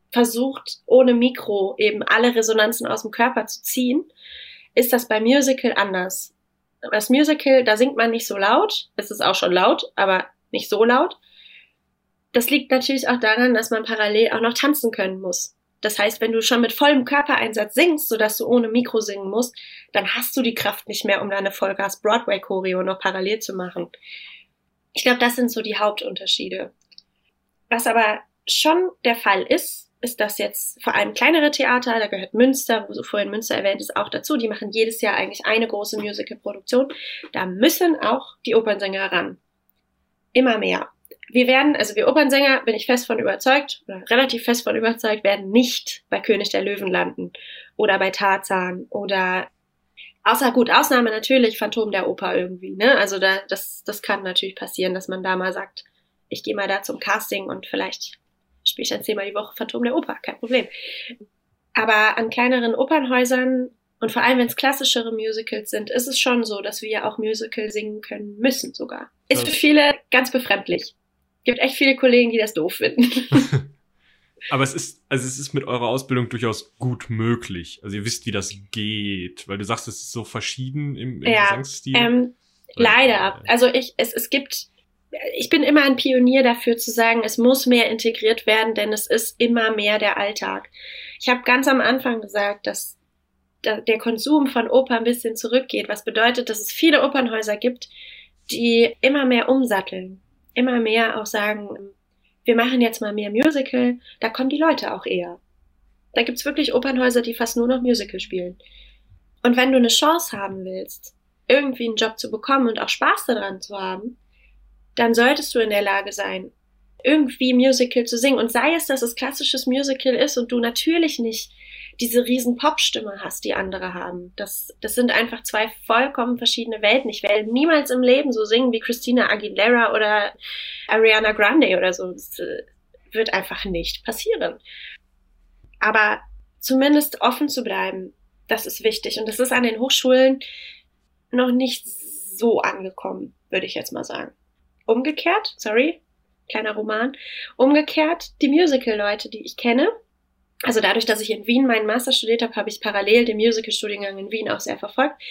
versucht ohne Mikro eben alle Resonanzen aus dem Körper zu ziehen, ist das bei Musical anders. Das Musical, da singt man nicht so laut, es ist auch schon laut, aber nicht so laut. Das liegt natürlich auch daran, dass man parallel auch noch tanzen können muss. Das heißt, wenn du schon mit vollem Körpereinsatz singst, sodass du ohne Mikro singen musst, dann hast du die Kraft nicht mehr, um deine Vollgas Broadway Choreo noch parallel zu machen. Ich glaube, das sind so die Hauptunterschiede. Was aber schon der Fall ist, ist, dass jetzt vor allem kleinere Theater, da gehört Münster, wo so vorhin Münster erwähnt ist, auch dazu, die machen jedes Jahr eigentlich eine große Musical-Produktion. Da müssen auch die Opernsänger ran immer mehr. Wir werden, also wir Opernsänger, bin ich fest von überzeugt, oder relativ fest von überzeugt, werden nicht bei König der Löwen landen oder bei Tarzan oder außer gut, Ausnahme natürlich Phantom der Oper irgendwie, ne? Also da, das, das kann natürlich passieren, dass man da mal sagt, ich gehe mal da zum Casting und vielleicht spiele ich dann zehnmal die Woche Phantom der Oper, kein Problem. Aber an kleineren Opernhäusern und vor allem, wenn es klassischere Musicals sind, ist es schon so, dass wir auch Musical singen können müssen sogar. Ist für viele ganz befremdlich. Gibt echt viele Kollegen, die das doof finden. Aber es ist, also es ist mit eurer Ausbildung durchaus gut möglich. Also ihr wisst, wie das geht, weil du sagst, es ist so verschieden im, im ja, Gesangsstil. Ähm, leider. Also ich, es, es gibt, ich bin immer ein Pionier dafür zu sagen, es muss mehr integriert werden, denn es ist immer mehr der Alltag. Ich habe ganz am Anfang gesagt, dass der Konsum von Oper ein bisschen zurückgeht, was bedeutet, dass es viele Opernhäuser gibt, die immer mehr umsatteln, immer mehr auch sagen, wir machen jetzt mal mehr Musical, da kommen die Leute auch eher. Da gibt's wirklich Opernhäuser, die fast nur noch Musical spielen. Und wenn du eine Chance haben willst, irgendwie einen Job zu bekommen und auch Spaß daran zu haben, dann solltest du in der Lage sein, irgendwie Musical zu singen. Und sei es, dass es klassisches Musical ist und du natürlich nicht diese riesen Popstimme hast, die andere haben. Das, das sind einfach zwei vollkommen verschiedene Welten. Ich werde niemals im Leben so singen wie Christina Aguilera oder Ariana Grande oder so. Das äh, wird einfach nicht passieren. Aber zumindest offen zu bleiben, das ist wichtig. Und das ist an den Hochschulen noch nicht so angekommen, würde ich jetzt mal sagen. Umgekehrt, sorry, kleiner Roman, umgekehrt, die Musical-Leute, die ich kenne, also dadurch, dass ich in Wien meinen Master studiert habe, habe ich parallel den Musical-Studiengang in Wien auch sehr verfolgt.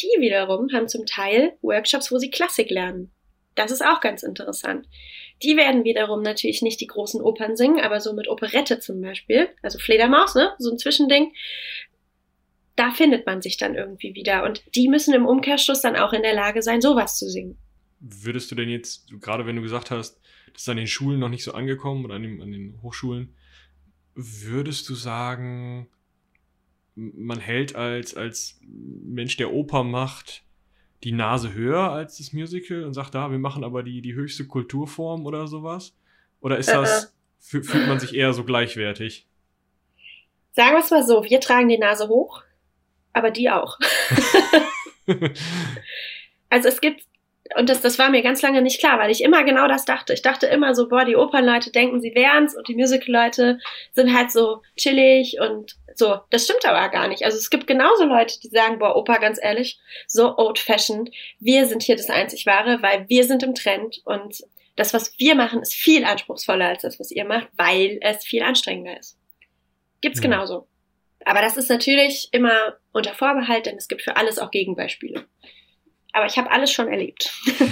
Die wiederum haben zum Teil Workshops, wo sie Klassik lernen. Das ist auch ganz interessant. Die werden wiederum natürlich nicht die großen Opern singen, aber so mit Operette zum Beispiel, also Fledermaus, ne, so ein Zwischending. Da findet man sich dann irgendwie wieder und die müssen im Umkehrschluss dann auch in der Lage sein, sowas zu singen. Würdest du denn jetzt, gerade wenn du gesagt hast, das ist an den Schulen noch nicht so angekommen oder an den, an den Hochschulen, würdest du sagen, man hält als, als Mensch, der Oper macht, die Nase höher als das Musical und sagt, da, wir machen aber die, die höchste Kulturform oder sowas? Oder ist das, äh, äh. fühlt man sich eher so gleichwertig? Sagen wir es mal so, wir tragen die Nase hoch, aber die auch. also es gibt und das, das war mir ganz lange nicht klar, weil ich immer genau das dachte. Ich dachte immer so, boah, die Opernleute denken, sie wären's und die Musical-Leute sind halt so chillig und so. Das stimmt aber gar nicht. Also es gibt genauso Leute, die sagen, boah, Oper, ganz ehrlich, so old-fashioned. Wir sind hier das einzig Wahre, weil wir sind im Trend und das, was wir machen, ist viel anspruchsvoller als das, was ihr macht, weil es viel anstrengender ist. Gibt's ja. genauso. Aber das ist natürlich immer unter Vorbehalt, denn es gibt für alles auch Gegenbeispiele. Aber ich habe alles schon erlebt.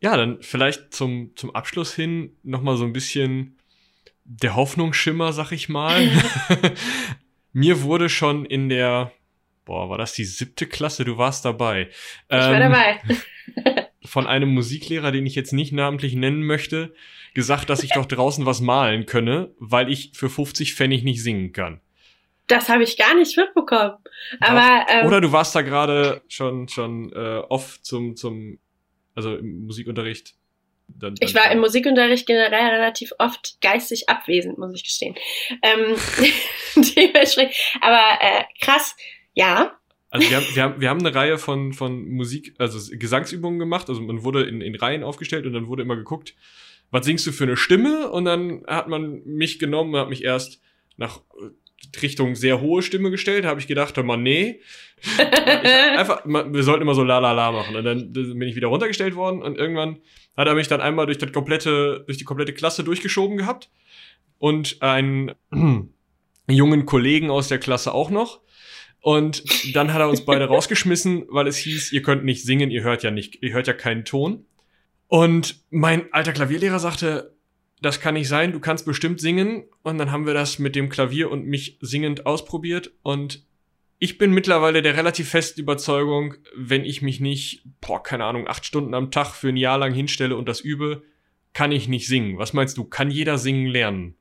ja, dann vielleicht zum, zum Abschluss hin nochmal so ein bisschen der Hoffnungsschimmer, sag ich mal. Mir wurde schon in der, boah, war das die siebte Klasse? Du warst dabei. Ich war ähm, dabei. von einem Musiklehrer, den ich jetzt nicht namentlich nennen möchte, gesagt, dass ich doch draußen was malen könne, weil ich für 50 Pfennig nicht singen kann. Das habe ich gar nicht mitbekommen. Aber ähm, oder du warst da gerade schon schon äh, off zum zum also im Musikunterricht. Dann, dann ich war im Musikunterricht generell relativ oft geistig abwesend, muss ich gestehen. Ähm, dementsprechend, aber äh, krass, ja. Also wir haben, wir, haben, wir haben eine Reihe von, von Musik, also Gesangsübungen gemacht. Also man wurde in, in Reihen aufgestellt und dann wurde immer geguckt, was singst du für eine Stimme? Und dann hat man mich genommen und hat mich erst nach Richtung sehr hohe Stimme gestellt, habe ich gedacht, hör mal, nee. einfach, wir sollten immer so la la la machen. Und dann bin ich wieder runtergestellt worden und irgendwann hat er mich dann einmal durch das komplette, durch die komplette Klasse durchgeschoben gehabt. Und einen jungen Kollegen aus der Klasse auch noch. Und dann hat er uns beide rausgeschmissen, weil es hieß, ihr könnt nicht singen, ihr hört ja nicht, ihr hört ja keinen Ton. Und mein alter Klavierlehrer sagte, das kann nicht sein, du kannst bestimmt singen. Und dann haben wir das mit dem Klavier und mich singend ausprobiert. Und ich bin mittlerweile der relativ festen Überzeugung, wenn ich mich nicht, boah, keine Ahnung, acht Stunden am Tag für ein Jahr lang hinstelle und das übe, kann ich nicht singen. Was meinst du? Kann jeder singen lernen?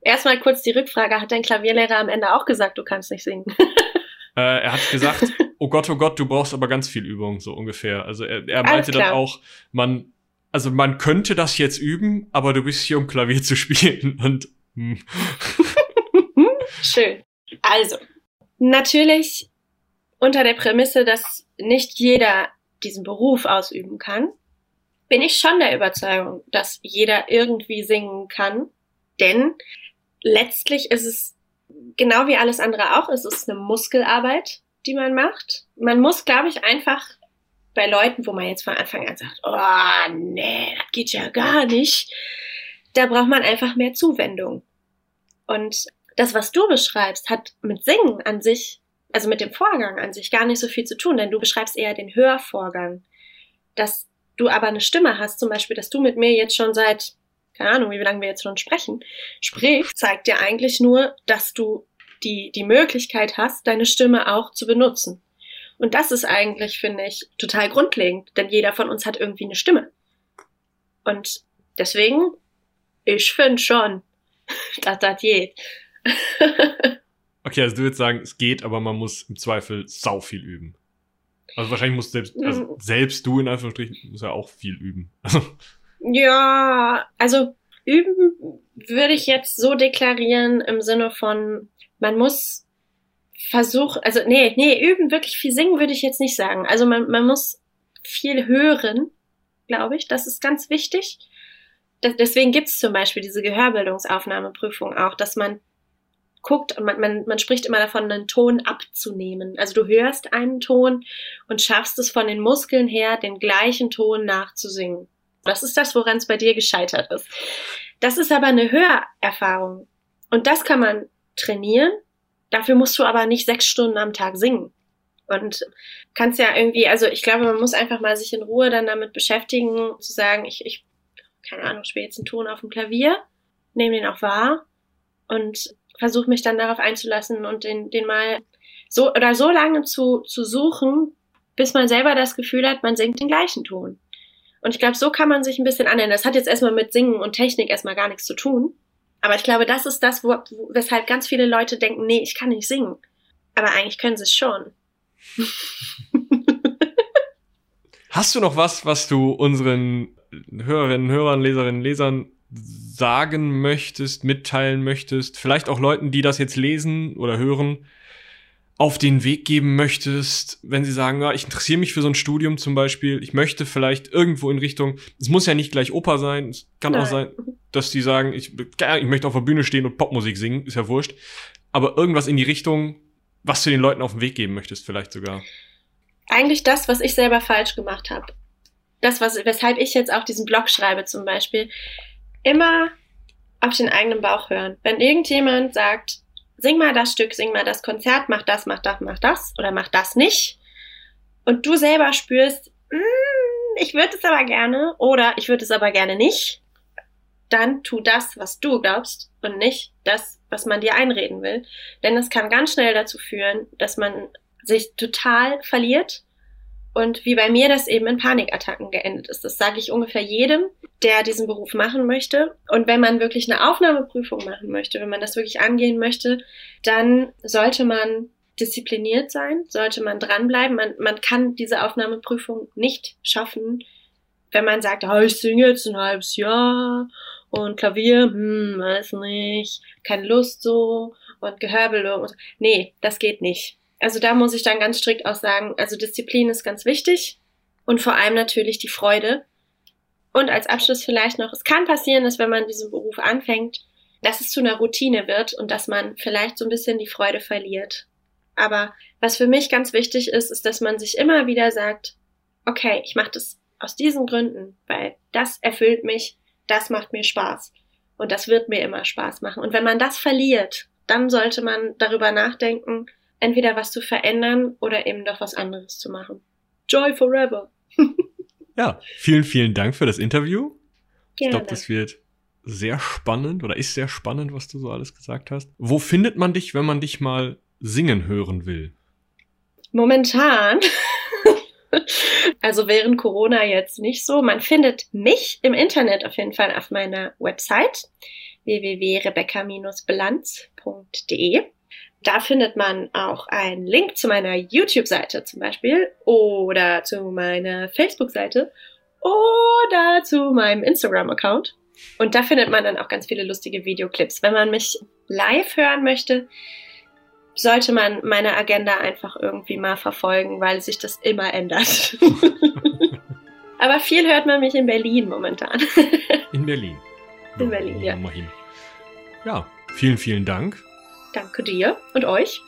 Erstmal kurz die Rückfrage. Hat dein Klavierlehrer am Ende auch gesagt, du kannst nicht singen? äh, er hat gesagt, oh Gott, oh Gott, du brauchst aber ganz viel Übung, so ungefähr. Also er, er meinte dann auch, man also man könnte das jetzt üben, aber du bist hier, um Klavier zu spielen und hm. Schön. Also, natürlich unter der Prämisse, dass nicht jeder diesen Beruf ausüben kann, bin ich schon der Überzeugung, dass jeder irgendwie singen kann, denn letztlich ist es genau wie alles andere auch, es ist eine Muskelarbeit, die man macht. Man muss, glaube ich, einfach bei Leuten, wo man jetzt von Anfang an sagt, oh nee, das geht ja gar nicht, da braucht man einfach mehr Zuwendung. Und das, was du beschreibst, hat mit Singen an sich, also mit dem Vorgang an sich gar nicht so viel zu tun, denn du beschreibst eher den Hörvorgang. Dass du aber eine Stimme hast, zum Beispiel, dass du mit mir jetzt schon seit, keine Ahnung, wie lange wir jetzt schon sprechen, sprichst, zeigt dir eigentlich nur, dass du die, die Möglichkeit hast, deine Stimme auch zu benutzen. Und das ist eigentlich, finde ich, total grundlegend, denn jeder von uns hat irgendwie eine Stimme. Und deswegen, ich finde schon, dass das geht. okay, also du würdest sagen, es geht, aber man muss im Zweifel sau viel üben. Also wahrscheinlich muss selbst, also mhm. selbst du in Anführungsstrichen, muss ja auch viel üben. ja, also üben würde ich jetzt so deklarieren im Sinne von, man muss versuchen, also nee, nee, üben, wirklich viel singen würde ich jetzt nicht sagen. Also man, man muss viel hören, glaube ich, das ist ganz wichtig. Das, deswegen gibt es zum Beispiel diese Gehörbildungsaufnahmeprüfung auch, dass man guckt, man, man, man spricht immer davon, einen Ton abzunehmen. Also du hörst einen Ton und schaffst es von den Muskeln her, den gleichen Ton nachzusingen. Das ist das, woran es bei dir gescheitert ist. Das ist aber eine Hörerfahrung. Und das kann man trainieren. Dafür musst du aber nicht sechs Stunden am Tag singen. Und kannst ja irgendwie, also ich glaube, man muss einfach mal sich in Ruhe dann damit beschäftigen, zu sagen, ich, ich keine Ahnung, spiele jetzt einen Ton auf dem Klavier, nehme den auch wahr und versuche mich dann darauf einzulassen und den, den mal so oder so lange zu, zu suchen, bis man selber das Gefühl hat, man singt den gleichen Ton. Und ich glaube, so kann man sich ein bisschen annähern. Das hat jetzt erstmal mit Singen und Technik erstmal gar nichts zu tun. Aber ich glaube, das ist das, wo, weshalb ganz viele Leute denken, nee, ich kann nicht singen. Aber eigentlich können sie es schon. Hast du noch was, was du unseren Hörerinnen, Hörern, Leserinnen, Lesern sagen möchtest, mitteilen möchtest, vielleicht auch Leuten, die das jetzt lesen oder hören, auf den Weg geben möchtest, wenn sie sagen, ja, ich interessiere mich für so ein Studium zum Beispiel, ich möchte vielleicht irgendwo in Richtung, es muss ja nicht gleich Oper sein, es kann Nein. auch sein, dass die sagen, ich, ich möchte auf der Bühne stehen und Popmusik singen, ist ja wurscht, aber irgendwas in die Richtung, was du den Leuten auf den Weg geben möchtest, vielleicht sogar. Eigentlich das, was ich selber falsch gemacht habe. Das, was, weshalb ich jetzt auch diesen Blog schreibe zum Beispiel immer auf den eigenen Bauch hören. Wenn irgendjemand sagt, sing mal das Stück, sing mal das Konzert, mach das, mach das, mach das oder mach das nicht. Und du selber spürst, mm, ich würde es aber gerne oder ich würde es aber gerne nicht, dann tu das, was du glaubst und nicht das, was man dir einreden will. Denn es kann ganz schnell dazu führen, dass man sich total verliert und wie bei mir das eben in Panikattacken geendet ist. Das sage ich ungefähr jedem, der diesen Beruf machen möchte. Und wenn man wirklich eine Aufnahmeprüfung machen möchte, wenn man das wirklich angehen möchte, dann sollte man diszipliniert sein, sollte man dranbleiben. Man, man kann diese Aufnahmeprüfung nicht schaffen, wenn man sagt, oh, ich singe jetzt ein halbes Jahr und Klavier, hm, weiß nicht, keine Lust so und Gehörbelung. Und. Nee, das geht nicht also da muss ich dann ganz strikt auch sagen, also Disziplin ist ganz wichtig und vor allem natürlich die Freude. Und als Abschluss vielleicht noch, es kann passieren, dass wenn man diesen Beruf anfängt, dass es zu einer Routine wird und dass man vielleicht so ein bisschen die Freude verliert. Aber was für mich ganz wichtig ist, ist, dass man sich immer wieder sagt, okay, ich mache das aus diesen Gründen, weil das erfüllt mich, das macht mir Spaß und das wird mir immer Spaß machen. Und wenn man das verliert, dann sollte man darüber nachdenken, entweder was zu verändern oder eben doch was anderes zu machen. Joy forever. ja, vielen, vielen Dank für das Interview. Gerne. Ich glaube, das wird sehr spannend oder ist sehr spannend, was du so alles gesagt hast. Wo findet man dich, wenn man dich mal singen hören will? Momentan. also während Corona jetzt nicht so. Man findet mich im Internet auf jeden Fall auf meiner Website www.rebecca-bilanz.de. Da findet man auch einen Link zu meiner YouTube-Seite zum Beispiel oder zu meiner Facebook-Seite oder zu meinem Instagram-Account. Und da findet man dann auch ganz viele lustige Videoclips. Wenn man mich live hören möchte, sollte man meine Agenda einfach irgendwie mal verfolgen, weil sich das immer ändert. Aber viel hört man mich in Berlin momentan. in Berlin. In Berlin, ja. Ja, vielen, vielen Dank Danke dir und euch.